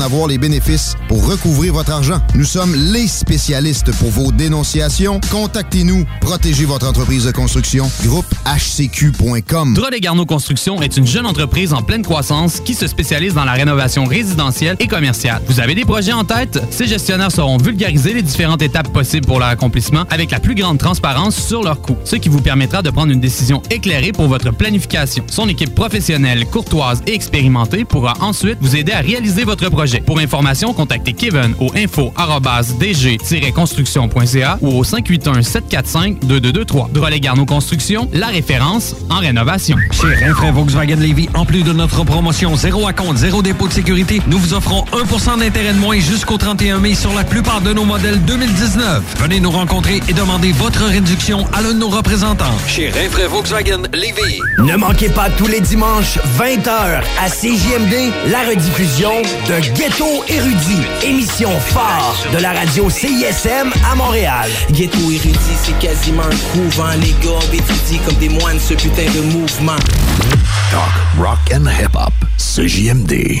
avoir les bénéfices pour recouvrir votre argent. Nous sommes les spécialistes pour vos dénonciations. Contactez-nous. Protégez votre entreprise de construction. Groupe HCQ.com. Drolet Garneau Construction est une jeune entreprise en pleine croissance qui se spécialise dans la rénovation résidentielle et commerciale. Vous avez des projets en tête? Ces gestionnaires sauront vulgariser les différentes étapes possibles pour leur accomplissement avec la plus grande transparence sur leurs coûts, ce qui vous permettra de prendre une décision éclairée pour votre planification. Son équipe professionnelle, courtoise et expérimentée pourra ensuite vous aider à réaliser votre projet. Pour information, contactez Kevin au info-dg-construction.ca ou au 581-745-2223. Drolet Garneau Construction, la référence en rénovation. Chez Rinfraie Volkswagen Levy, en plus de notre promotion 0 à compte, 0 dépôt de sécurité, nous vous offrons 1% d'intérêt de moins jusqu'au 31 mai sur la plupart de nos modèles 2019. Venez nous rencontrer et demandez votre réduction à l'un de nos représentants. Chez Rinfraie Volkswagen Levy. Ne manquez pas tous les dimanches, 20h, à CJMD, la rediffusion de Ghetto Érudit, émission phare de la radio CISM à Montréal. Ghetto érudit, c'est quasiment un couvent. Les gars étudient comme des moines ce putain de mouvement. Talk, rock and hip-hop. CJMD.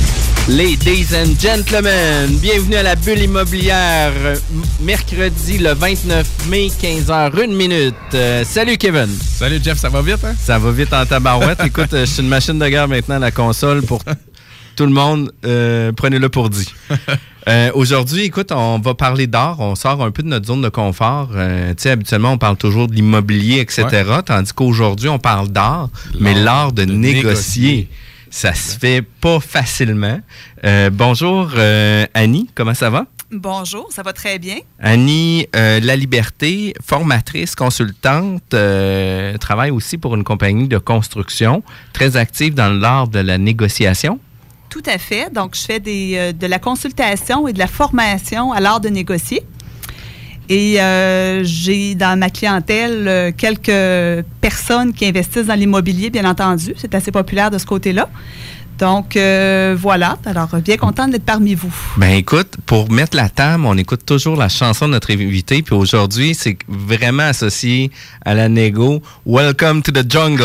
bienvenue à la bulle immobilière, mercredi le 29 mai, 15h, 1 minute. Euh, salut Kevin. Salut Jeff, ça va vite, hein? Ça va vite en tabarouette. Écoute, euh, je suis une machine de guerre maintenant à la console pour tout le monde. euh, Prenez-le pour dit. Euh, Aujourd'hui, écoute, on va parler d'art. On sort un peu de notre zone de confort. Euh, tu sais, habituellement, on parle toujours de l'immobilier, etc. Tandis qu'aujourd'hui, on parle d'art, mais l'art de, de négocier. négocier. Ça se fait pas facilement. Euh, bonjour, euh, Annie. Comment ça va? Bonjour, ça va très bien. Annie euh, La Liberté, formatrice, consultante, travaille aussi pour une compagnie de construction, très active dans l'art de la négociation. Tout à fait. Donc, je fais des, de la consultation et de la formation à l'art de négocier. Et euh, j'ai dans ma clientèle euh, quelques personnes qui investissent dans l'immobilier, bien entendu. C'est assez populaire de ce côté-là. Donc, euh, voilà. Alors, bien contente d'être parmi vous. Ben écoute, pour mettre la table, on écoute toujours la chanson de notre invité. Puis aujourd'hui, c'est vraiment associé à la négo. Welcome to the jungle.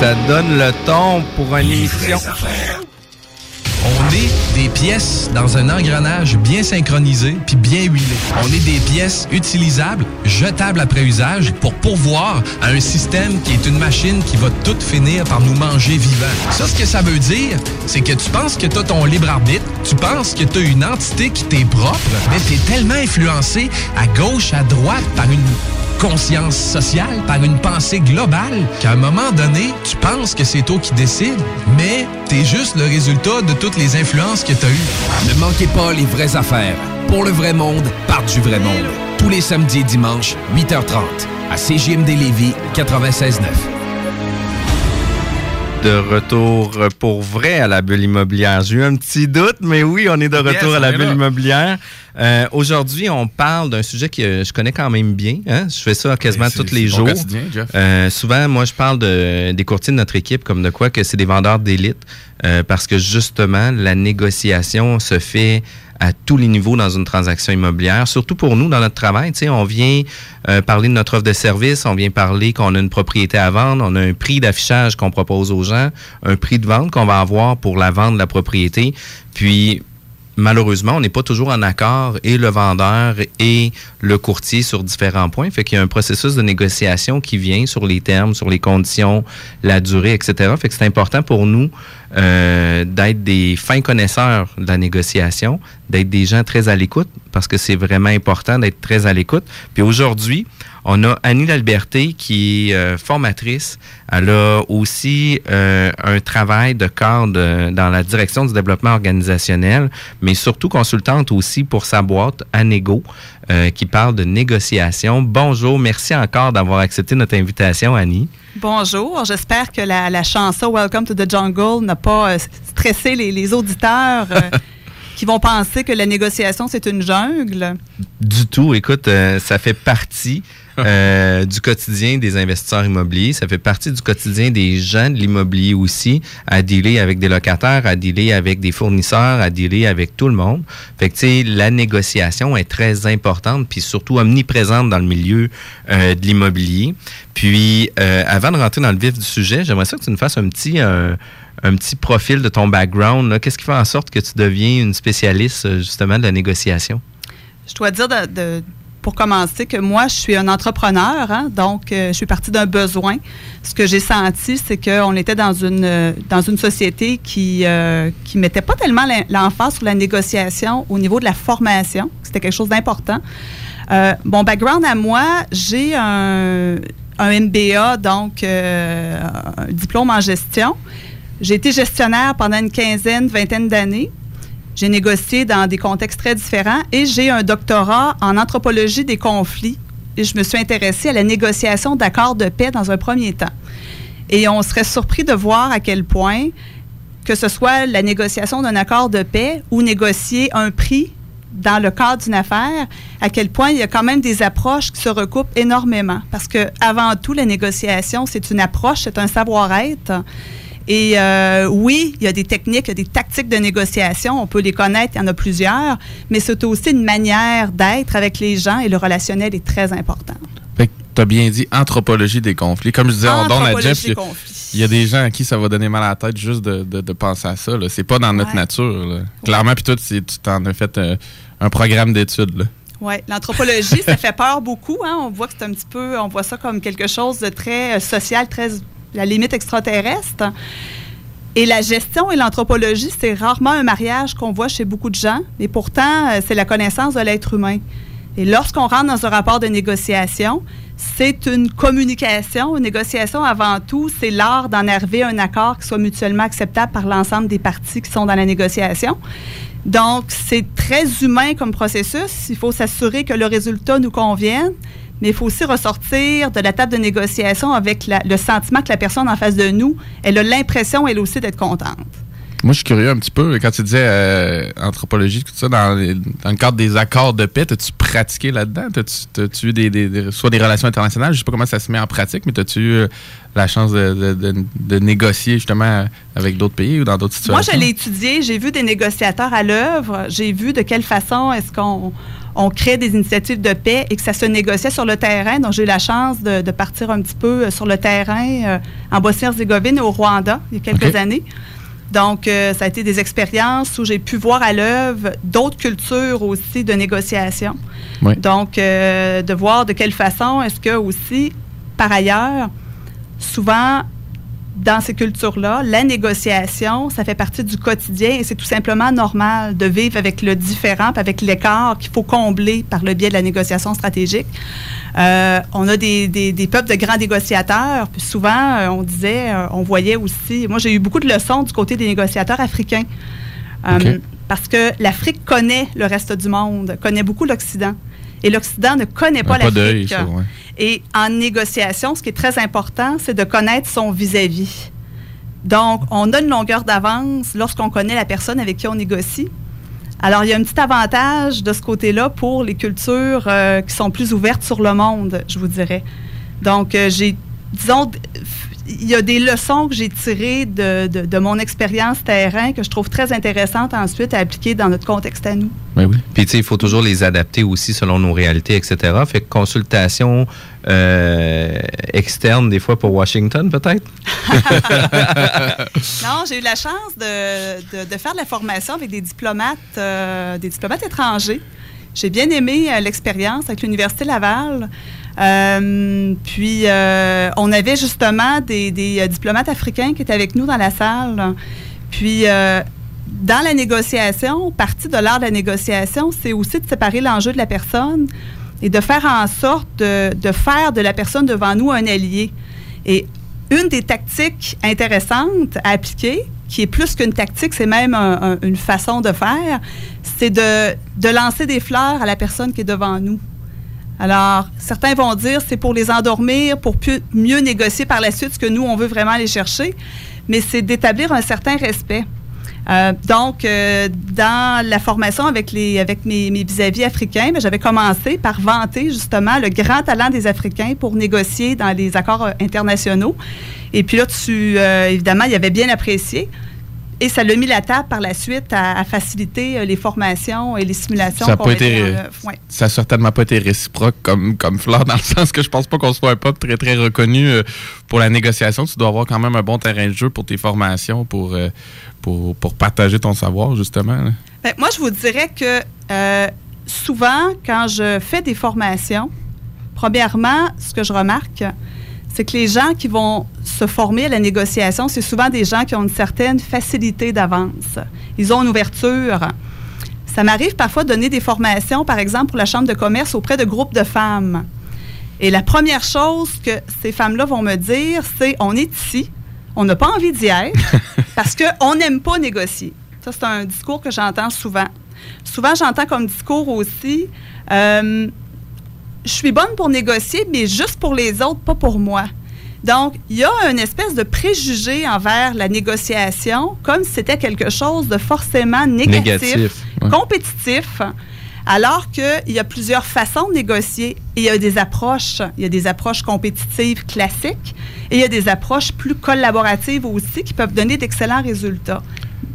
Ça donne le ton pour une émission. On est des pièces dans un engrenage bien synchronisé puis bien huilé. On est des pièces utilisables, jetables après usage pour pourvoir à un système qui est une machine qui va tout finir par nous manger vivants. Ça, ce que ça veut dire, c'est que tu penses que tu as ton libre arbitre, tu penses que tu as une entité qui t'est propre, mais tu es tellement influencé à gauche, à droite par une conscience sociale, par une pensée globale, qu'à un moment donné, tu penses que c'est toi qui décides, mais t'es juste le résultat de toutes les influences que t'as eues. Ne manquez pas les vraies affaires. Pour le vrai monde, par du vrai monde. Tous les samedis et dimanches, 8h30, à CJMD Lévis 96.9. de retour pour vrai à la bulle immobilière. J'ai eu un petit doute, mais oui, on est de Yes, retour à la bulle là. immobilière. Euh, Aujourd'hui, on parle d'un sujet que je connais quand même bien. hein. Je fais ça quasiment tous les jours. Euh, souvent, moi, je parle de, des courtiers de notre équipe comme de quoi que c'est des vendeurs d'élite euh, parce que justement, la négociation se fait à tous les niveaux dans une transaction immobilière, surtout pour nous dans notre travail. On vient euh, parler de notre offre de service, on vient parler qu'on a une propriété à vendre, on a un prix d'affichage qu'on propose aux gens, un prix de vente qu'on va avoir pour la vente de la propriété. Puis, malheureusement, on n'est pas toujours en accord et le vendeur et le courtier sur différents points. Fait qu'il y a un processus de négociation qui vient sur les termes, sur les conditions, la durée, etc. Fait que c'est important pour nous euh, d'être des fins connaisseurs de la négociation, d'être des gens très à l'écoute, parce que c'est vraiment important d'être très à l'écoute. Puis aujourd'hui, on a Annie Lalberté qui est euh, formatrice. Elle a aussi euh, un travail de cadre euh, dans la direction du développement organisationnel, mais surtout consultante aussi pour sa boîte Anego, euh, qui parle de négociation. Bonjour, merci encore d'avoir accepté notre invitation, Annie. Bonjour, j'espère que la, la chanson Welcome to the Jungle n'a pas stressé les, les auditeurs qui vont penser que la négociation, c'est une jungle? Du tout. Écoute, euh, ça fait partie euh, du quotidien des investisseurs immobiliers. Ça fait partie du quotidien des gens de l'immobilier aussi, à dealer avec des locataires, à dealer avec des fournisseurs, à dealer avec tout le monde. Fait que, tu sais, la négociation est très importante, puis surtout omniprésente dans le milieu euh, de l'immobilier. Puis, avant de rentrer dans le vif du sujet, j'aimerais ça que tu nous fasses un petit... un petit profil de ton background. Qu'est-ce qui fait en sorte que tu deviens une spécialiste euh, justement de la négociation? Je dois dire, pour commencer, que moi, je suis un entrepreneur, hein, donc euh, je suis partie d'un besoin. Ce que j'ai senti, c'est qu'on était dans une, euh, dans une société qui ne mettait pas tellement l'emphase sur la négociation au niveau de la formation. C'était quelque chose d'important. Mon background à moi, j'ai un, un MBA, donc un diplôme en gestion. J'ai été gestionnaire pendant une quinzaine, vingtaine d'années. J'ai négocié dans des contextes très différents et j'ai un doctorat en anthropologie des conflits. Et je me suis intéressée à la négociation d'accords de paix dans un premier temps. Et on serait surpris de voir à quel point, que ce soit la négociation d'un accord de paix ou négocier un prix dans le cadre d'une affaire, à quel point il y a quand même des approches qui se recoupent énormément. Parce que avant tout, la négociation, c'est une approche, c'est un savoir-être. Et euh, oui, il y a des techniques, il y a des tactiques de négociation, on peut les connaître, il y en a plusieurs, mais c'est aussi une manière d'être avec les gens et le relationnel est très important. Fait que t'as bien dit anthropologie des conflits. Comme je disais, on donne à Jeff, il y a- des conflits. il y, a des gens à qui ça va donner mal à la tête juste de, de- de penser à ça. C'est pas dans notre Ouais. nature. là. Clairement, puis toi, tu tu t'en as fait euh, un programme d'études. Oui, l'anthropologie, ça fait peur beaucoup. Hein? On voit que c'est un petit peu, on voit ça comme quelque chose de très euh, social, très, la limite extraterrestre. Et la gestion et l'anthropologie, c'est rarement un mariage qu'on voit chez beaucoup de gens, mais pourtant, euh, c'est la connaissance de l'être humain. Et lorsqu'on rentre dans un rapport de négociation, c'est une communication. Une négociation, avant tout, c'est l'art d'en arriver à un accord qui soit mutuellement acceptable par l'ensemble des parties qui sont dans la négociation. Donc, c'est très humain comme processus. Il faut s'assurer que le résultat nous convienne, mais il faut aussi ressortir de la table de négociation avec la- le sentiment que la personne en face de nous, elle a l'impression, elle aussi, d'être contente. Moi, je suis curieux un petit peu. Quand tu disais euh, anthropologie, tout ça, dans, les- dans le cadre des accords de paix, as-tu pratiqué là-dedans? T'as-tu eu des, des- des- soit des relations internationales? Je sais pas comment ça se met en pratique, mais as-tu eu euh, la chance de, de- de- de négocier justement avec d'autres pays ou dans d'autres situations? Moi, je l'ai étudié, j'ai vu des négociateurs à l'œuvre, j'ai vu de quelle façon est-ce qu'on on crée des initiatives de paix et que ça se négociait sur le terrain. Donc, j'ai eu la chance de, de partir un petit peu euh, sur le terrain euh, en Bosnie-Herzégovine et au Rwanda il y a quelques années. Donc, euh, ça a été des expériences où j'ai pu voir à l'œuvre d'autres cultures aussi de négociation. Oui. Donc, euh, de voir de quelle façon est-ce que aussi, par ailleurs, souvent, dans ces cultures-là, la négociation, ça fait partie du quotidien et c'est tout simplement normal de vivre avec le différent, avec l'écart qu'il faut combler par le biais de la négociation stratégique. Euh, on a des, des- des peuples de grands négociateurs, puis souvent, euh, on disait, euh, on voyait aussi, moi j'ai eu beaucoup de leçons du côté des négociateurs africains. Parce que l'Afrique connaît le reste du monde, connaît beaucoup l'Occident. Et l'Occident ne connaît pas l'Afrique. ouais. Et en négociation, ce qui est très important, c'est de connaître son vis-à-vis. Donc, on a une longueur d'avance lorsqu'on connaît la personne avec qui on négocie. Alors, il y a un petit avantage de ce côté-là pour les cultures euh, qui sont plus ouvertes sur le monde, je vous dirais. Donc, euh, j'ai, disons, il y a des leçons que j'ai tirées de, de- de mon expérience terrain que je trouve très intéressantes ensuite à appliquer dans notre contexte à nous. Puis, tu sais, il faut toujours les adapter aussi selon nos réalités, etc. Fait que consultation euh, externe, des fois, pour Washington, peut-être? Non, j'ai eu la chance de, de- de faire de la formation avec des diplomates, euh, des diplomates étrangers. J'ai bien aimé euh, l'expérience avec l'Université Laval. Euh, puis, euh, on avait justement des, euh, diplomates africains qui étaient avec nous dans la salle. Puis, dans la négociation, partie de l'art de la négociation, c'est aussi de séparer l'enjeu de la personne et de faire en sorte de, faire de la personne devant nous un allié. Et une des tactiques intéressantes à appliquer, qui est plus qu'une tactique, c'est même un- un- une façon de faire, c'est de lancer des fleurs à la personne qui est devant nous. Alors, certains vont dire c'est pour les endormir, pour mieux négocier par la suite ce que nous, on veut vraiment aller chercher, mais c'est d'établir un certain respect. Euh, donc, euh, dans la formation avec, les, avec mes, mes vis-à-vis africains, ben, j'avais commencé par vanter justement le grand talent des Africains pour négocier dans les accords euh, internationaux. Et puis là, tu, évidemment, il avait bien apprécié. Et ça l'a mis la table par la suite à, à faciliter euh, les formations et les simulations Ça n'a. Ouais. ça a certainement pas été réciproque comme, comme fleur, dans le sens que je pense pas qu'on soit un peuple très, très reconnu euh, pour la négociation. Tu dois avoir quand même un bon terrain de jeu pour tes formations, pour, euh, pour, pour partager ton savoir, justement. Ben, moi, je vous dirais que souvent, quand je fais des formations, premièrement, ce que je remarque, c'est que les gens qui vont se former à la négociation, c'est souvent des gens qui ont une certaine facilité d'avance. Ils ont une ouverture. Ça m'arrive parfois de donner des formations, par exemple, pour la Chambre de commerce auprès de groupes de femmes. Et la première chose que ces femmes-là vont me dire, c'est on est ici, on n'a pas envie d'y être parce qu'on n'aime pas négocier. Ça, c'est un discours que j'entends souvent. Souvent, j'entends comme discours aussi, euh, je suis bonne pour négocier, mais juste pour les autres, pas pour moi. Donc, il y a une espèce de préjugé envers la négociation, comme si c'était quelque chose de forcément négatif, Négatif, ouais. compétitif, alors qu'il y a plusieurs façons de négocier. Et il y a des approches. Il y a des approches compétitives classiques et il y a des approches plus collaboratives aussi qui peuvent donner d'excellents résultats.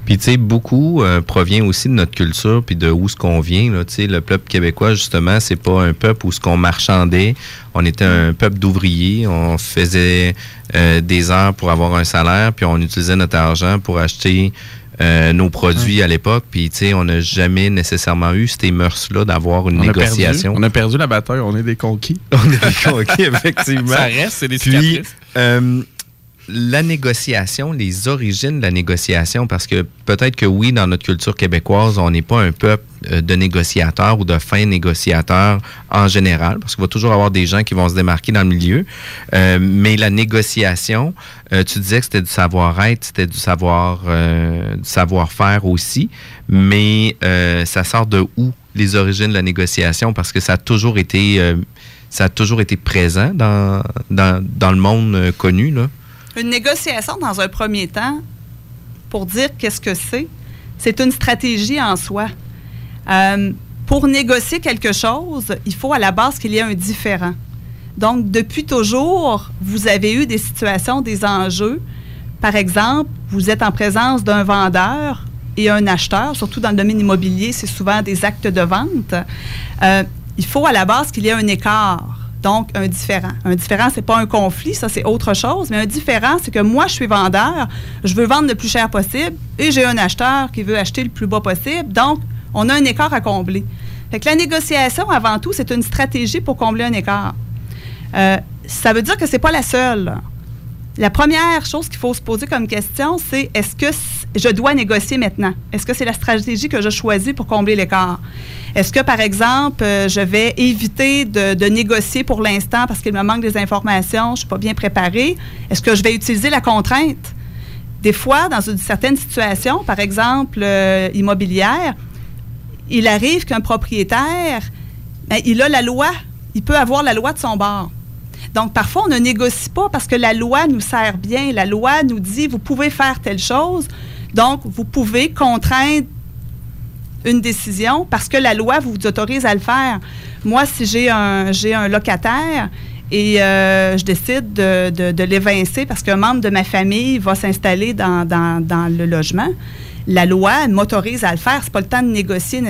Puis, tu sais, beaucoup euh, provient aussi de notre culture, puis de où ce qu'on vient. Là, Tu sais, le peuple québécois, justement, c'est pas un peuple où ce qu'on marchandait. On était un peuple d'ouvriers. On faisait euh, des heures pour avoir un salaire, puis on utilisait notre argent pour acheter euh, nos produits à l'époque. Puis, tu sais, on n'a jamais nécessairement eu ces mœurs-là d'avoir une On a négociation. perdu, on a perdu la bataille, on est des conquis. On est des conquis, effectivement. Ça reste, c'est des cicatrices. euh, la négociation, les origines de la négociation, parce que peut-être que oui, dans notre culture québécoise, on n'est pas un peuple euh, de négociateurs ou de fins négociateurs en général, parce qu'il va toujours avoir des gens qui vont se démarquer dans le milieu. Euh, mais la négociation, euh, tu disais que c'était du savoir-être, c'était du savoir, euh, du savoir-faire aussi, mais euh, ça sort de où les origines de la négociation, parce que ça a toujours été, euh, ça a toujours été présent dans, dans, dans le monde connu là. Une négociation, dans un premier temps, pour dire qu'est-ce que c'est, c'est une stratégie en soi. Euh, pour négocier quelque chose, il faut à la base qu'il y ait un différent. Donc, depuis toujours, vous avez eu des situations, des enjeux. Par exemple, vous êtes en présence d'un vendeur et un acheteur, surtout dans le domaine immobilier, c'est souvent des actes de vente, euh, il faut à la base qu'il y ait un écart. Donc, un différent. Un différent, c'est pas un conflit, ça, c'est autre chose. Mais un différent, c'est que moi, je suis vendeur, je veux vendre le plus cher possible et j'ai un acheteur qui veut acheter le plus bas possible. Donc, on a un écart à combler. Fait que la négociation, avant tout, c'est une stratégie pour combler un écart. Euh, ça veut dire que c'est pas la seule. La première chose qu'il faut se poser comme question, c'est est-ce que je dois négocier maintenant? Est-ce que c'est la stratégie que je choisis pour combler l'écart? Est-ce que, par exemple, euh, je vais éviter de, négocier pour l'instant parce qu'il me manque des informations, je ne suis pas bien préparée? Est-ce que je vais utiliser la contrainte? Des fois, dans une certaine situation, par exemple euh, immobilière, il arrive qu'un propriétaire, ben, il a la loi, il peut avoir la loi de son bord. Donc, parfois, on ne négocie pas parce que la loi nous sert bien. La loi nous dit, vous pouvez faire telle chose. Donc, vous pouvez contraindre une décision parce que la loi vous autorise à le faire. Moi, si j'ai un, un locataire et euh, je décide de, l'évincer parce qu'un membre de ma famille va s'installer dans, dans, le logement, la loi m'autorise à le faire. C'est pas le temps de négocier.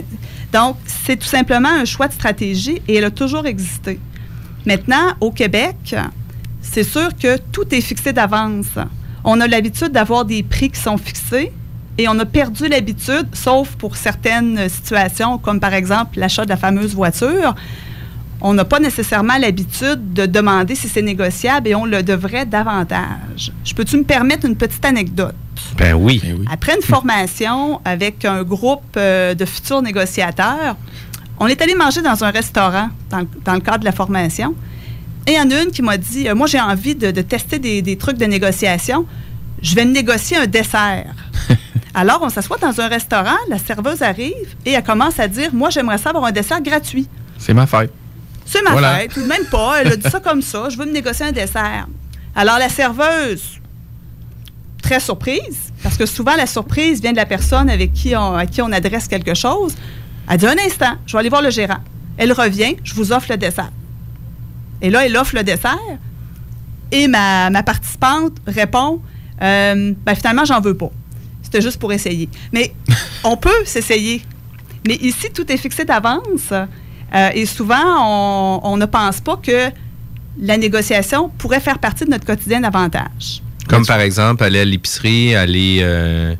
Donc, c'est tout simplement un choix de stratégie et elle a toujours existé. Maintenant, au Québec, c'est sûr que tout est fixé d'avance. On a l'habitude d'avoir des prix qui sont fixés et on a perdu l'habitude, sauf pour certaines situations, comme par exemple l'achat de la fameuse voiture. On n'a pas nécessairement l'habitude de demander si c'est négociable et on le devrait davantage. Je peux-tu me permettre une petite anecdote? Ben oui. Après une formation avec un groupe euh, de futurs négociateurs, on est allé manger dans un restaurant dans, le cadre de la formation. Et il y en a une qui m'a dit euh, Moi, j'ai envie de, tester des, trucs de négociation. Je vais négocier un dessert. Alors, on s'assoit dans un restaurant, la serveuse arrive et elle commence à dire Moi, j'aimerais ça avoir un dessert gratuit. C'est ma fête. C'est ma fête, ou même pas. Elle a dit ça comme ça Je veux me négocier un dessert. Alors, la serveuse, très surprise, parce que souvent, la surprise vient de la personne avec qui on, à qui on adresse quelque chose. Elle dit un instant, je vais aller voir le gérant. Elle revient, je vous offre le dessert. Et là, elle offre le dessert. Et ma, participante répond euh, ben, finalement, j'en veux pas. C'était juste pour essayer. Mais on peut s'essayer. Mais ici, tout est fixé d'avance. Euh, et souvent, on, ne pense pas que la négociation pourrait faire partie de notre quotidien davantage. Comme par exemple, aller à l'épicerie, aller euh,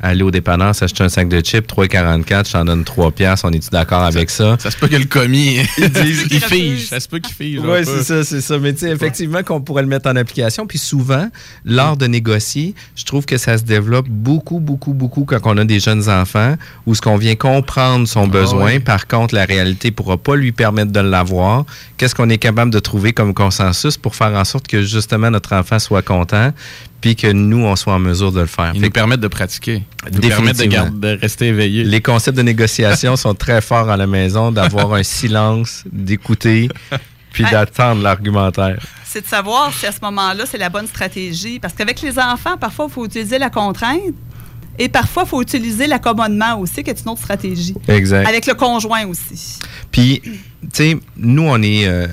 aller au dépanneur, s'acheter un sac de chips, 3,44, je t'en donne 3 piastres, on est-tu d'accord avec ça? Ça se peut que le commis, il fige, ça se peut qu'il fige. Oui, c'est ça, c'est ça. Mais tu sais, effectivement, qu'on pourrait le mettre en application. Puis souvent, lors de négocier, je trouve que ça se développe beaucoup, beaucoup, beaucoup quand on a des jeunes enfants, où ce qu'on vient comprendre son ah besoin. Par contre, la réalité ne pourra pas lui permettre de l'avoir. Qu'est-ce qu'on est capable de trouver comme consensus pour faire en sorte que justement notre enfant soit content? Puis que nous, on soit en mesure de le faire. Ils nous permettent de pratiquer. Ils nous permettent de, de, rester éveillés. Les concepts de négociation sont très forts à la maison, d'avoir un silence, d'écouter, puis d'attendre l'argumentaire. C'est de savoir si à ce moment-là, c'est la bonne stratégie. Parce qu'avec les enfants, parfois, il faut utiliser la contrainte. Et parfois, il faut utiliser l'accommodement aussi, qui est une autre stratégie. Exact. Avec le conjoint aussi. Puis, tu sais, nous, on est euh,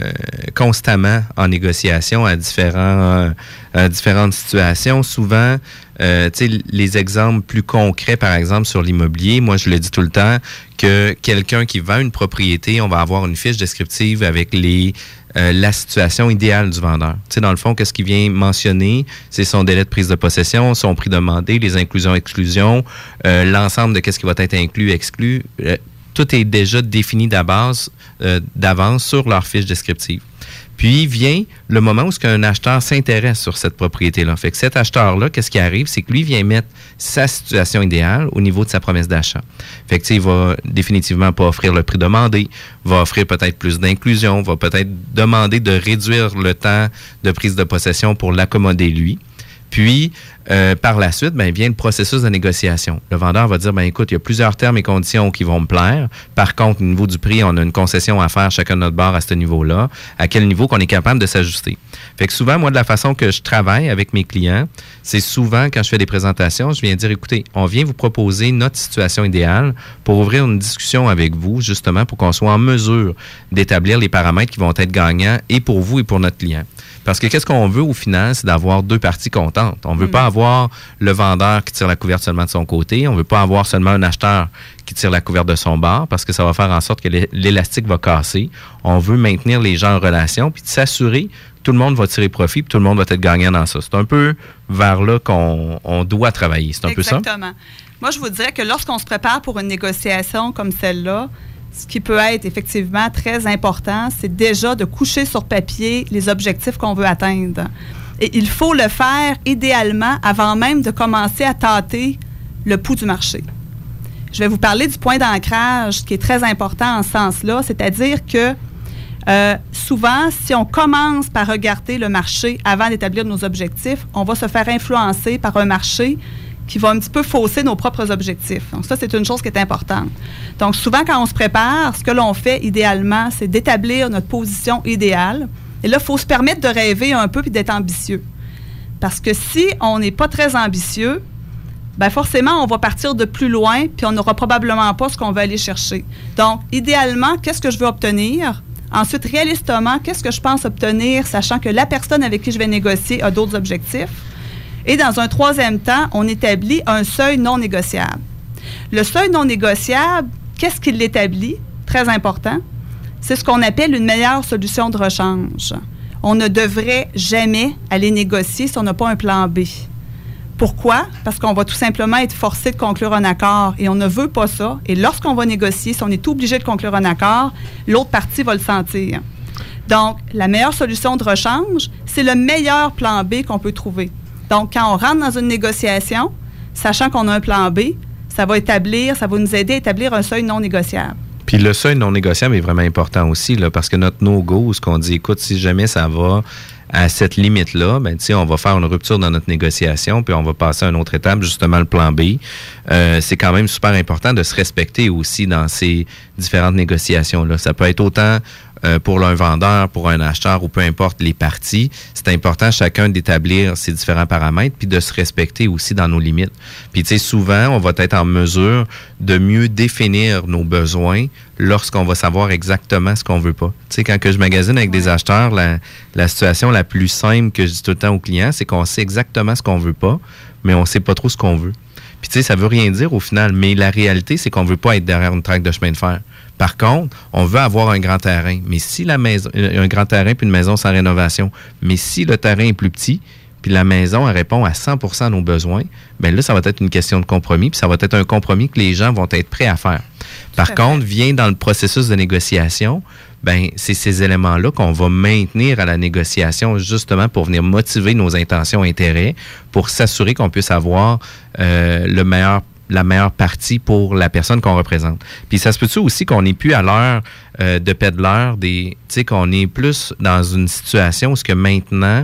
constamment en négociation à, différents, euh, différentes situations. Souvent, euh, tu sais, les exemples plus concrets, par exemple, sur l'immobilier, moi, je le dis tout le temps, que quelqu'un qui vend une propriété, on va avoir une fiche descriptive avec les la situation idéale du vendeur. Tu sais, dans le fond, qu'est-ce qu'il vient mentionner, c'est son délai de prise de possession, son prix demandé, les inclusions-exclusions, l'ensemble de qu'est-ce qui va être inclus, exclu tout est déjà défini euh, d'avance sur leur fiche descriptive. Puis vient le moment où un acheteur s'intéresse sur cette propriété-là. Fait que cet acheteur-là, qu'est-ce qui arrive? C'est que lui vient mettre sa situation idéale au niveau de sa promesse d'achat. Fait que, il va définitivement pas offrir le prix demandé, va offrir peut-être plus d'inclusion, va peut-être demander de réduire le temps de prise de possession pour l'accommoder lui. Puis, euh, par la suite, ben, vient le processus de négociation. Le vendeur va dire, ben, écoute, il y a plusieurs termes et conditions qui vont me plaire. Par contre, au niveau du prix, on a une concession à faire chacun de notre bar à ce niveau-là. À quel niveau qu'on est capable de s'ajuster? Fait que souvent, moi, de la façon que je travaille avec mes clients, c'est souvent quand je fais des présentations, je viens dire, écoutez, on vient vous proposer notre situation idéale pour ouvrir une discussion avec vous, justement, pour qu'on soit en mesure d'établir les paramètres qui vont être gagnants et pour vous et pour notre client. Parce que qu'est-ce qu'on veut au final, c'est d'avoir deux parties contentes. On veut Mm. pas avoir le vendeur qui tire la couverte seulement de son côté. On veut pas avoir seulement un acheteur qui tire la couverte de son bar parce que ça va faire en sorte que l'é- l'élastique va casser. On veut maintenir les gens en relation puis de s'assurer que tout le monde va tirer profit puis tout le monde va être gagnant dans ça. C'est un peu vers là qu'on on doit travailler. C'est un peu ça? Exactement. Moi, je vous dirais que lorsqu'on se prépare pour une négociation comme celle-là, ce qui peut être effectivement très important, c'est déjà de coucher sur papier les objectifs qu'on veut atteindre. Et il faut le faire idéalement avant même de commencer à tâter le pouls du marché. Je vais vous parler du point d'ancrage qui est très important en ce sens-là, c'est-à-dire que euh, souvent, si on commence par regarder le marché avant d'établir nos objectifs, on va se faire influencer par un marché qui va un petit peu fausser nos propres objectifs. Donc ça, c'est une chose qui est importante. Donc souvent, quand on se prépare, ce que l'on fait idéalement, c'est d'établir notre position idéale. Et là, il faut se permettre de rêver un peu puis d'être ambitieux. Parce que si on n'est pas très ambitieux, ben forcément, on va partir de plus loin, puis on n'aura probablement pas ce qu'on veut aller chercher. Donc, idéalement, qu'est-ce que je veux obtenir? Ensuite, réalistement, qu'est-ce que je pense obtenir, sachant que la personne avec qui je vais négocier a d'autres objectifs? Et dans un troisième temps, on établit un seuil non négociable. Le seuil non négociable, qu'est-ce qui l'établit? Très important. C'est ce qu'on appelle une meilleure solution de rechange. On ne devrait jamais aller négocier si on n'a pas un plan B. Pourquoi? Parce qu'on va tout simplement être forcé de conclure un accord et on ne veut pas ça. Et lorsqu'on va négocier, si on est obligé de conclure un accord, l'autre partie va le sentir. Donc, la meilleure solution de rechange, c'est le meilleur plan B qu'on peut trouver. Donc, quand on rentre dans une négociation, sachant qu'on a un plan B, ça va établir, ça va nous aider à établir un seuil non négociable. Puis le seuil non négociable est vraiment important aussi, parce que notre no-go, ce qu'on dit, écoute, si jamais ça va à cette limite-là, ben, on va faire une rupture dans notre négociation, puis on va passer à une autre étape, justement le plan B. Euh, c'est quand même super important de se respecter aussi dans ces différentes négociations-là. Ça peut être autant euh, pour un vendeur, pour un acheteur ou peu importe les parties. C'est important chacun d'établir ses différents paramètres puis de se respecter aussi dans nos limites. Puis tu sais, souvent, on va être en mesure de mieux définir nos besoins lorsqu'on va savoir exactement ce qu'on veut pas. Tu sais, quand que je magasine avec des acheteurs, la, la situation la plus simple que je dis tout le temps aux clients, c'est qu'on sait exactement ce qu'on veut pas, mais on sait pas trop ce qu'on veut. Puis tu sais, ça veut rien dire au final, mais la réalité, c'est qu'on veut pas être derrière une traque de chemin de fer. Par contre, on veut avoir un grand terrain. Mais si la maison, euh, un grand terrain puis une maison sans rénovation, mais si le terrain est plus petit, puis la maison elle répond à 100% à nos besoins, ben là, ça va être une question de compromis, puis ça va être un compromis que les gens vont être prêts à faire. Par contre, vient dans le processus de négociation, ben c'est ces éléments-là qu'on va maintenir à la négociation justement pour venir motiver nos intentions et intérêts, pour s'assurer qu'on puisse avoir euh, le meilleur la meilleure partie pour la personne qu'on représente. Puis ça se peut-tu aussi qu'on n'est plus à l'heure euh, de pédaleur, des, tu sais, qu'on est plus dans une situation où ce que maintenant,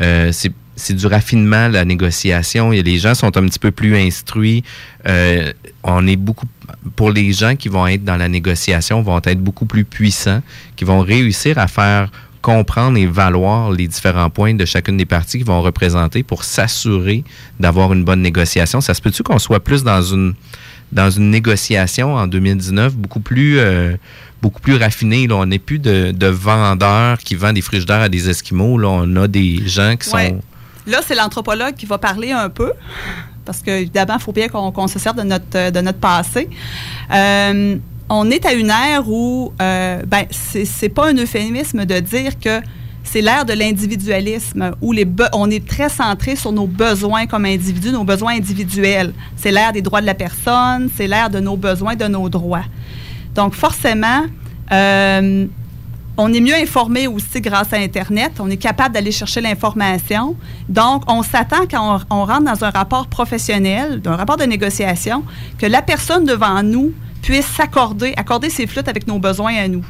euh, c'est c'est du raffinement, la négociation. A, les gens sont un petit peu plus instruits. Euh, on est beaucoup pour les gens qui vont être dans la négociation, vont être beaucoup plus puissants, qui vont réussir à faire comprendre et valoir les différents points de chacune des parties qui vont représenter pour s'assurer d'avoir une bonne négociation. Ça se peut-tu qu'on soit plus dans une dans une négociation en 2019 beaucoup plus euh, beaucoup plus raffinée? Là. On n'est plus de, de vendeurs qui vendent des frigidaires à des Esquimaux. Là. On a des gens qui Ouais. sont Là, c'est l'anthropologue qui va parler un peu, parce qu'évidemment, il faut bien qu'on se serve de notre, de notre passé. Euh, on est à une ère où, euh, ben, c'est pas un euphémisme de dire que c'est l'ère de l'individualisme, où les on est très centré sur nos besoins comme individus, nos besoins individuels. C'est l'ère des droits de la personne, c'est l'ère de nos besoins, de nos droits. Donc, forcément, euh, on est mieux informé aussi grâce à Internet. On est capable d'aller chercher l'information. Donc, on s'attend quand on, on rentre dans un rapport professionnel, un rapport de négociation, que la personne devant nous puisse s'accorder, accorder ses flûtes avec nos besoins à nous.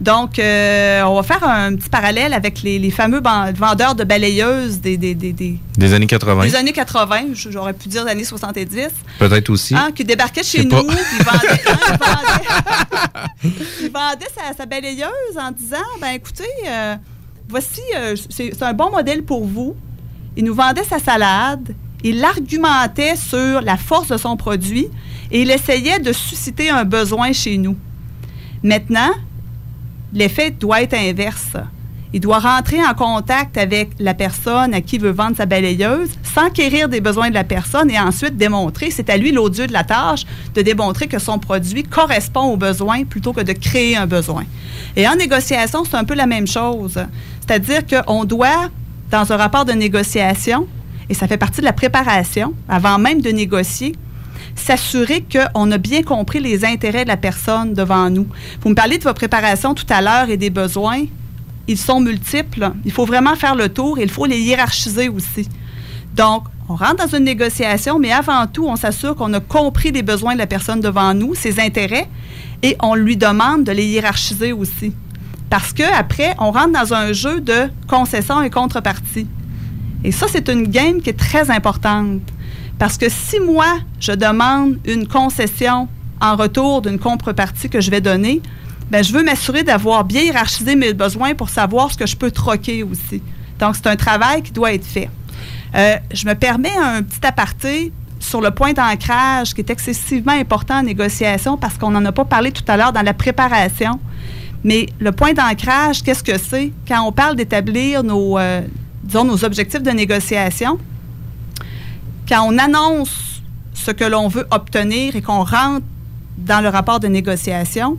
Donc, euh, on va faire un petit parallèle avec les, les fameux vendeurs de balayeuses des, des, des, des- des années 80. des années 80, j'aurais pu dire des années 70. Peut-être aussi. Hein, qui débarquait chez nous, il vendait, hein, vendait- vendait sa, sa balayeuse en disant ben écoutez, euh, voici, euh, c'est c'est un bon modèle pour vous. Il nous vendait sa salade, il argumentait sur la force de son produit et il essayait de susciter un besoin chez nous. Maintenant, l'effet doit être inverse. Il doit rentrer en contact avec la personne à qui veut vendre sa balayeuse, s'enquérir des besoins de la personne et ensuite démontrer, c'est à lui l'odieux de la tâche, de démontrer que son produit correspond aux besoins plutôt que de créer un besoin. Et en négociation, c'est un peu la même chose. C'est-à-dire qu'on doit, dans un rapport de négociation, et ça fait partie de la préparation, avant même de négocier, s'assurer qu'on a bien compris les intérêts de la personne devant nous. Vous me parlez de votre préparation tout à l'heure et des besoins ils sont multiples. Il faut vraiment faire le tour et il faut les hiérarchiser aussi. Donc, on rentre dans une négociation, mais avant tout, on s'assure qu'on a compris les besoins de la personne devant nous, ses intérêts, et on lui demande de les hiérarchiser aussi. Parce qu'après, on rentre dans un jeu de concession et contrepartie. Et ça, c'est une game qui est très importante. Parce que si moi, je demande une concession en retour d'une contrepartie que je vais donner, ben, je veux m'assurer d'avoir bien hiérarchisé mes besoins pour savoir ce que je peux troquer aussi. Donc, c'est un travail qui doit être fait. Euh, je me permets un petit aparté sur le point d'ancrage qui est excessivement important en négociation parce qu'on n'en a pas parlé tout à l'heure dans la préparation. Mais le point d'ancrage, qu'est-ce que c'est? Quand on parle d'établir nos, euh, disons, nos objectifs de négociation, quand on annonce ce que l'on veut obtenir et qu'on rentre dans le rapport de négociation,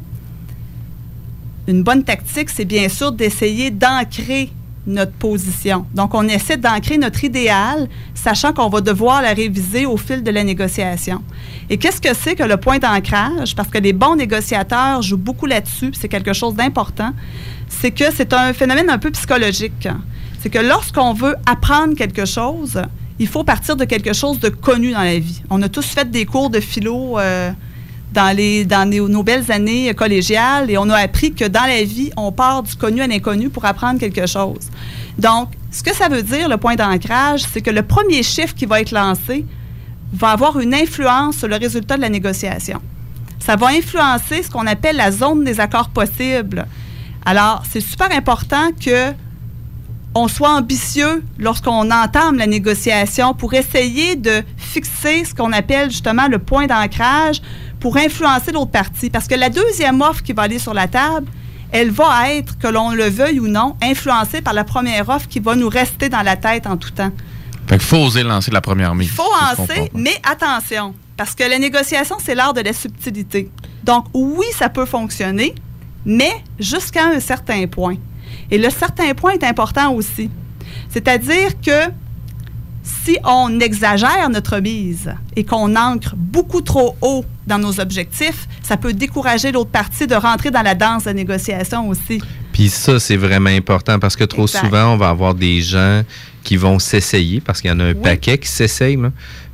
une bonne tactique, c'est bien sûr d'essayer d'ancrer notre position. Donc, on essaie d'ancrer notre idéal, sachant qu'on va devoir la réviser au fil de la négociation. Et qu'est-ce que c'est que le point d'ancrage? Parce que les bons négociateurs jouent beaucoup là-dessus, c'est quelque chose d'important. C'est que c'est un phénomène un peu psychologique. C'est que lorsqu'on veut apprendre quelque chose, il faut partir de quelque chose de connu dans la vie. On a tous fait des cours de philo. Euh, dans, les, dans nos, belles années collégiales et on a appris que dans la vie, on part du connu à l'inconnu pour apprendre quelque chose. Donc, ce que ça veut dire, le point d'ancrage, c'est que le premier chiffre qui va être lancé va avoir une influence sur le résultat de la négociation. Ça va influencer ce qu'on appelle la zone des accords possibles. Alors, c'est super important que on soit ambitieux lorsqu'on entame la négociation pour essayer de fixer ce qu'on appelle justement le point d'ancrage pour influencer l'autre partie. Parce que la deuxième offre qui va aller sur la table, elle va être, que l'on le veuille ou non, influencée par la première offre qui va nous rester dans la tête en tout temps. Fait qu'il faut oser lancer la première mise. Il faut lancer, mais attention, parce que la négociation, c'est l'art de la subtilité. Donc, oui, ça peut fonctionner, mais jusqu'à un certain point. Et le certain point est important aussi. C'est-à-dire que si on exagère notre mise et qu'on ancre beaucoup trop haut dans nos objectifs, ça peut décourager l'autre partie de rentrer dans la danse de négociation aussi. Puis ça, c'est vraiment important parce que trop souvent, on va avoir des gens qui vont s'essayer parce qu'il y en a un paquet qui s'essayent.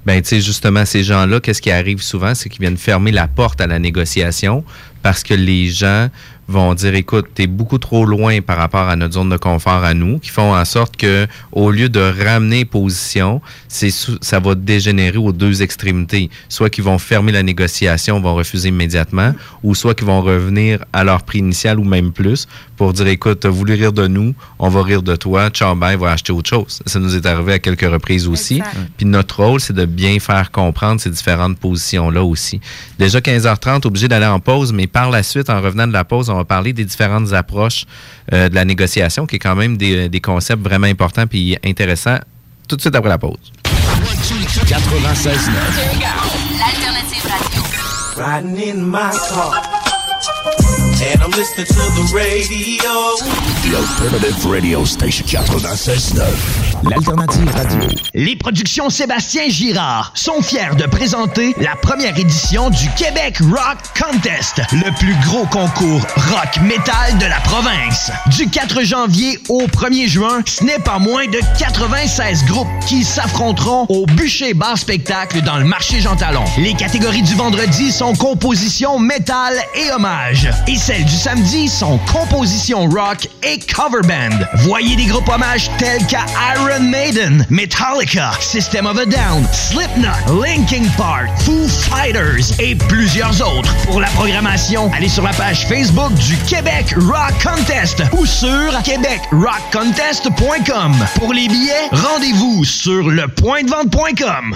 Ben, tu sais, justement, ces gens-là, qu'est-ce qui arrive souvent? C'est qu'ils viennent fermer la porte à la négociation parce que les gens vont dire écoute, tu es beaucoup trop loin par rapport à notre zone de confort à nous, qui font en sorte que au lieu de ramener position, c'est ça va dégénérer aux deux extrémités, soit qu'ils vont fermer la négociation, vont refuser immédiatement, ou soit qu'ils vont revenir à leur prix initial ou même plus pour dire écoute, tu as voulu rire de nous, on va rire de toi, ciao ben, va acheter autre chose. Ça nous est arrivé à quelques reprises aussi. Puis notre rôle, c'est de bien faire comprendre ces différentes positions là aussi. Déjà 15h30 obligé d'aller en pause, mais par la suite en revenant de la pause, on va parler des différentes approches euh, de la négociation, qui est quand même des, des concepts vraiment importants puis intéressants, tout de suite après la pause. 96.9. L'alternative radio. Riding in my car. And I'm listening to the radio. The Alternative Radio Station 96.9. Les productions Sébastien Girard sont fiers de présenter la première édition du Québec Rock Contest, le plus gros concours rock metal de la province. Du 4 janvier au 1er juin, ce n'est pas moins de 96 groupes qui s'affronteront au bûcher bar spectacle dans le marché Jean Talon. Les catégories du vendredi sont composition métal et hommage. Et celles du samedi sont composition rock et cover band. Voyez des groupes hommages tels qu'à Iron Maiden, Metallica, System of a Down, Slipknot, Linkin Park, Foo Fighters et plusieurs autres. Pour la programmation, allez sur la page Facebook du Québec Rock Contest ou sur québecrockcontest.com. Pour les billets, rendez-vous sur lepointdevente.com.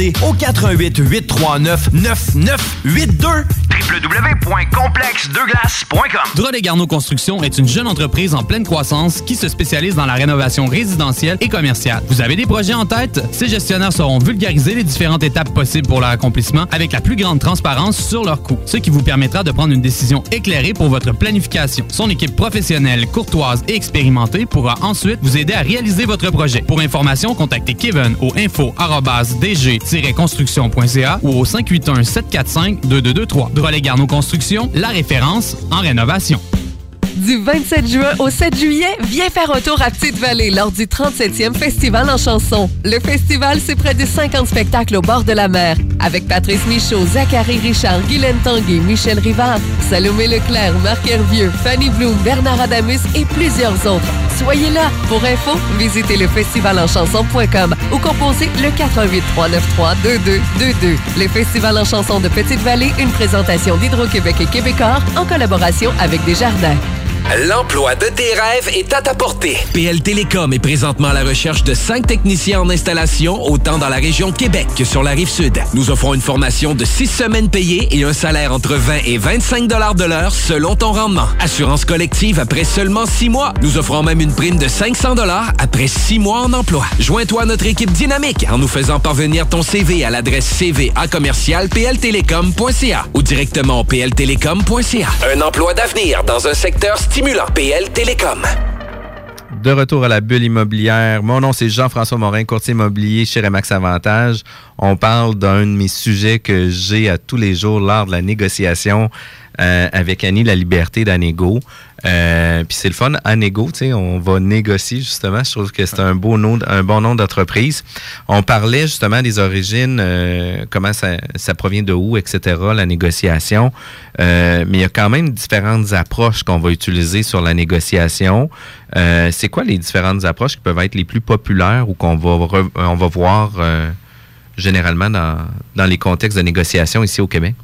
au 88 839 9982 www.complexdeglace.com Drolet Garneau Construction est une jeune entreprise en pleine croissance qui se spécialise dans la rénovation résidentielle et commerciale. Vous avez des projets en tête? Ces gestionnaires sauront vulgariser les différentes étapes possibles pour leur accomplissement avec la plus grande transparence sur leurs coûts, ce qui vous permettra de prendre une décision éclairée pour votre planification. Son équipe professionnelle, courtoise et expérimentée pourra ensuite vous aider à réaliser votre projet. Pour information, contactez Kevin au info-dg-construction.ca ou au 581-745-2223. Drolet Garneau Construction, la référence en rénovation. Du 27 juin au 7 juillet, viens faire un tour à Petite-Vallée lors du 37e Festival en chanson. Le festival, c'est près de 50 spectacles au bord de la mer, avec Patrice Michaud, Zachary Richard, Guylaine Tanguay, Michel Rivard, Salomé Leclerc, Marc Hervieux, Fanny Bloom, Bernard Adamus et plusieurs autres. Soyez là. Pour info, visitez le festivalenchanson.com ou composez le 418 393 2222. Le Festival en chanson de Petite-Vallée, une présentation d'Hydro-Québec et Québécois en collaboration avec Desjardins. L'emploi de tes rêves est à ta portée. PL Télécom est présentement à la recherche de cinq techniciens en installation, autant dans la région de Québec que sur la rive sud. Nous offrons une formation de six semaines payées et un salaire entre 20 et 25 dollars de l'heure selon ton rendement. Assurance collective après seulement six mois. Nous offrons même une prime de 500 dollars après six mois en emploi. Joins-toi à notre équipe dynamique en nous faisant parvenir ton CV à l'adresse cv à commercial pltelecom.ca ou directement au pltelecom.ca. Un emploi d'avenir dans un secteur De retour à la bulle immobilière. Mon nom, c'est Jean-François Morin, courtier immobilier chez Remax Avantage. On parle d'un de mes sujets que j'ai à tous les jours lors de la négociation euh, avec Annie La Liberté d'Anego. Euh, Puis c'est le fun, tu sais, on va négocier justement. Je trouve que c'est un beau nom, un bon nom d'entreprise. On parlait justement des origines, euh, comment ça, provient de où, etc., la négociation. Euh, mais il y a quand même différentes approches qu'on va utiliser sur la négociation. Euh, c'est quoi les différentes approches qui peuvent être les plus populaires ou qu'on va, re- on va voir généralement dans, dans les contextes de négociation ici au Québec?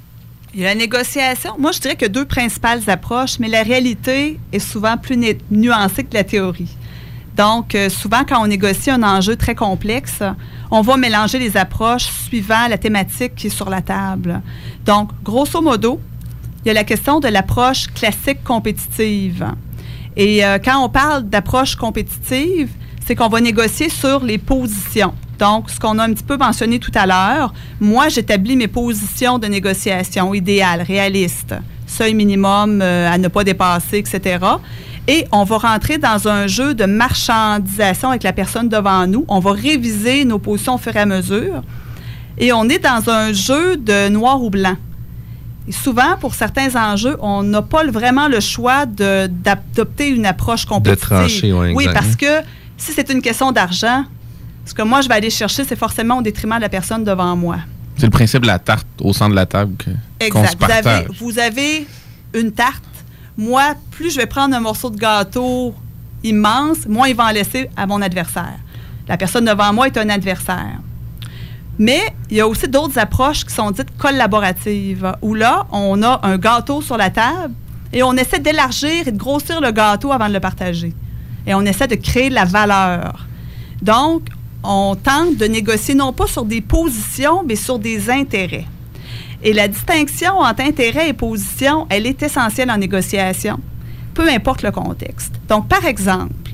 La négociation. Moi, je dirais a deux principales approches, mais la réalité est souvent plus nu- nuancée que la théorie. Donc, euh, souvent, quand on négocie un enjeu très complexe, on va mélanger les approches suivant la thématique qui est sur la table. Donc, grosso modo, il y a la question de l'approche classique compétitive. Et euh, quand on parle d'approche compétitive, c'est qu'on va négocier sur les positions. Donc, ce qu'on a un petit peu mentionné tout à l'heure, moi, j'établis mes positions de négociation idéales, réalistes, seuil minimum euh, à ne pas dépasser, etc. Et on va rentrer dans un jeu de marchandisation avec la personne devant nous. On va réviser nos positions au fur et à mesure. Et on est dans un jeu de noir ou blanc. Et souvent, pour certains enjeux, on n'a pas vraiment le choix de- d'adopter une approche compétitive. trancher, ouais, oui, exact. parce que si c'est une question d'argent, ce que moi je vais aller chercher, c'est forcément au détriment de la personne devant moi. C'est le principe de la tarte au centre de la table que- qu'on se Exact. Vous avez, partage. vous avez une tarte. Moi, plus je vais prendre un morceau de gâteau immense, moins il va en laisser à mon adversaire. La personne devant moi est un adversaire. Mais il y a aussi d'autres approches qui sont dites collaboratives, où là, on a un gâteau sur la table et on essaie d'élargir et de grossir le gâteau avant de le partager. Et on essaie de créer de la valeur. Donc, on tente de négocier non pas sur des positions, mais sur des intérêts. Et la distinction entre intérêt et position, elle est essentielle en négociation, peu importe le contexte. Donc, par exemple,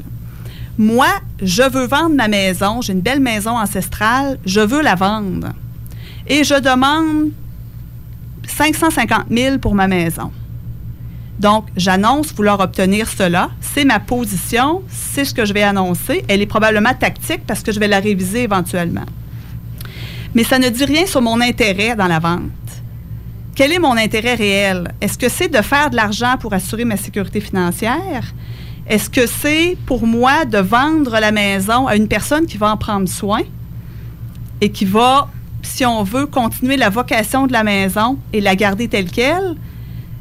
moi, je veux vendre ma maison, j'ai une belle maison ancestrale, je veux la vendre. Et je demande 550 000 pour ma maison. Donc, j'annonce vouloir obtenir cela. C'est ma position, c'est ce que je vais annoncer. Elle est probablement tactique parce que je vais la réviser éventuellement. Mais ça ne dit rien sur mon intérêt dans la vente. Quel est mon intérêt réel? Est-ce que c'est de faire de l'argent pour assurer ma sécurité financière? Est-ce que c'est pour moi de vendre la maison à une personne qui va en prendre soin et qui va si on veut continuer la vocation de la maison et la garder telle qu'elle?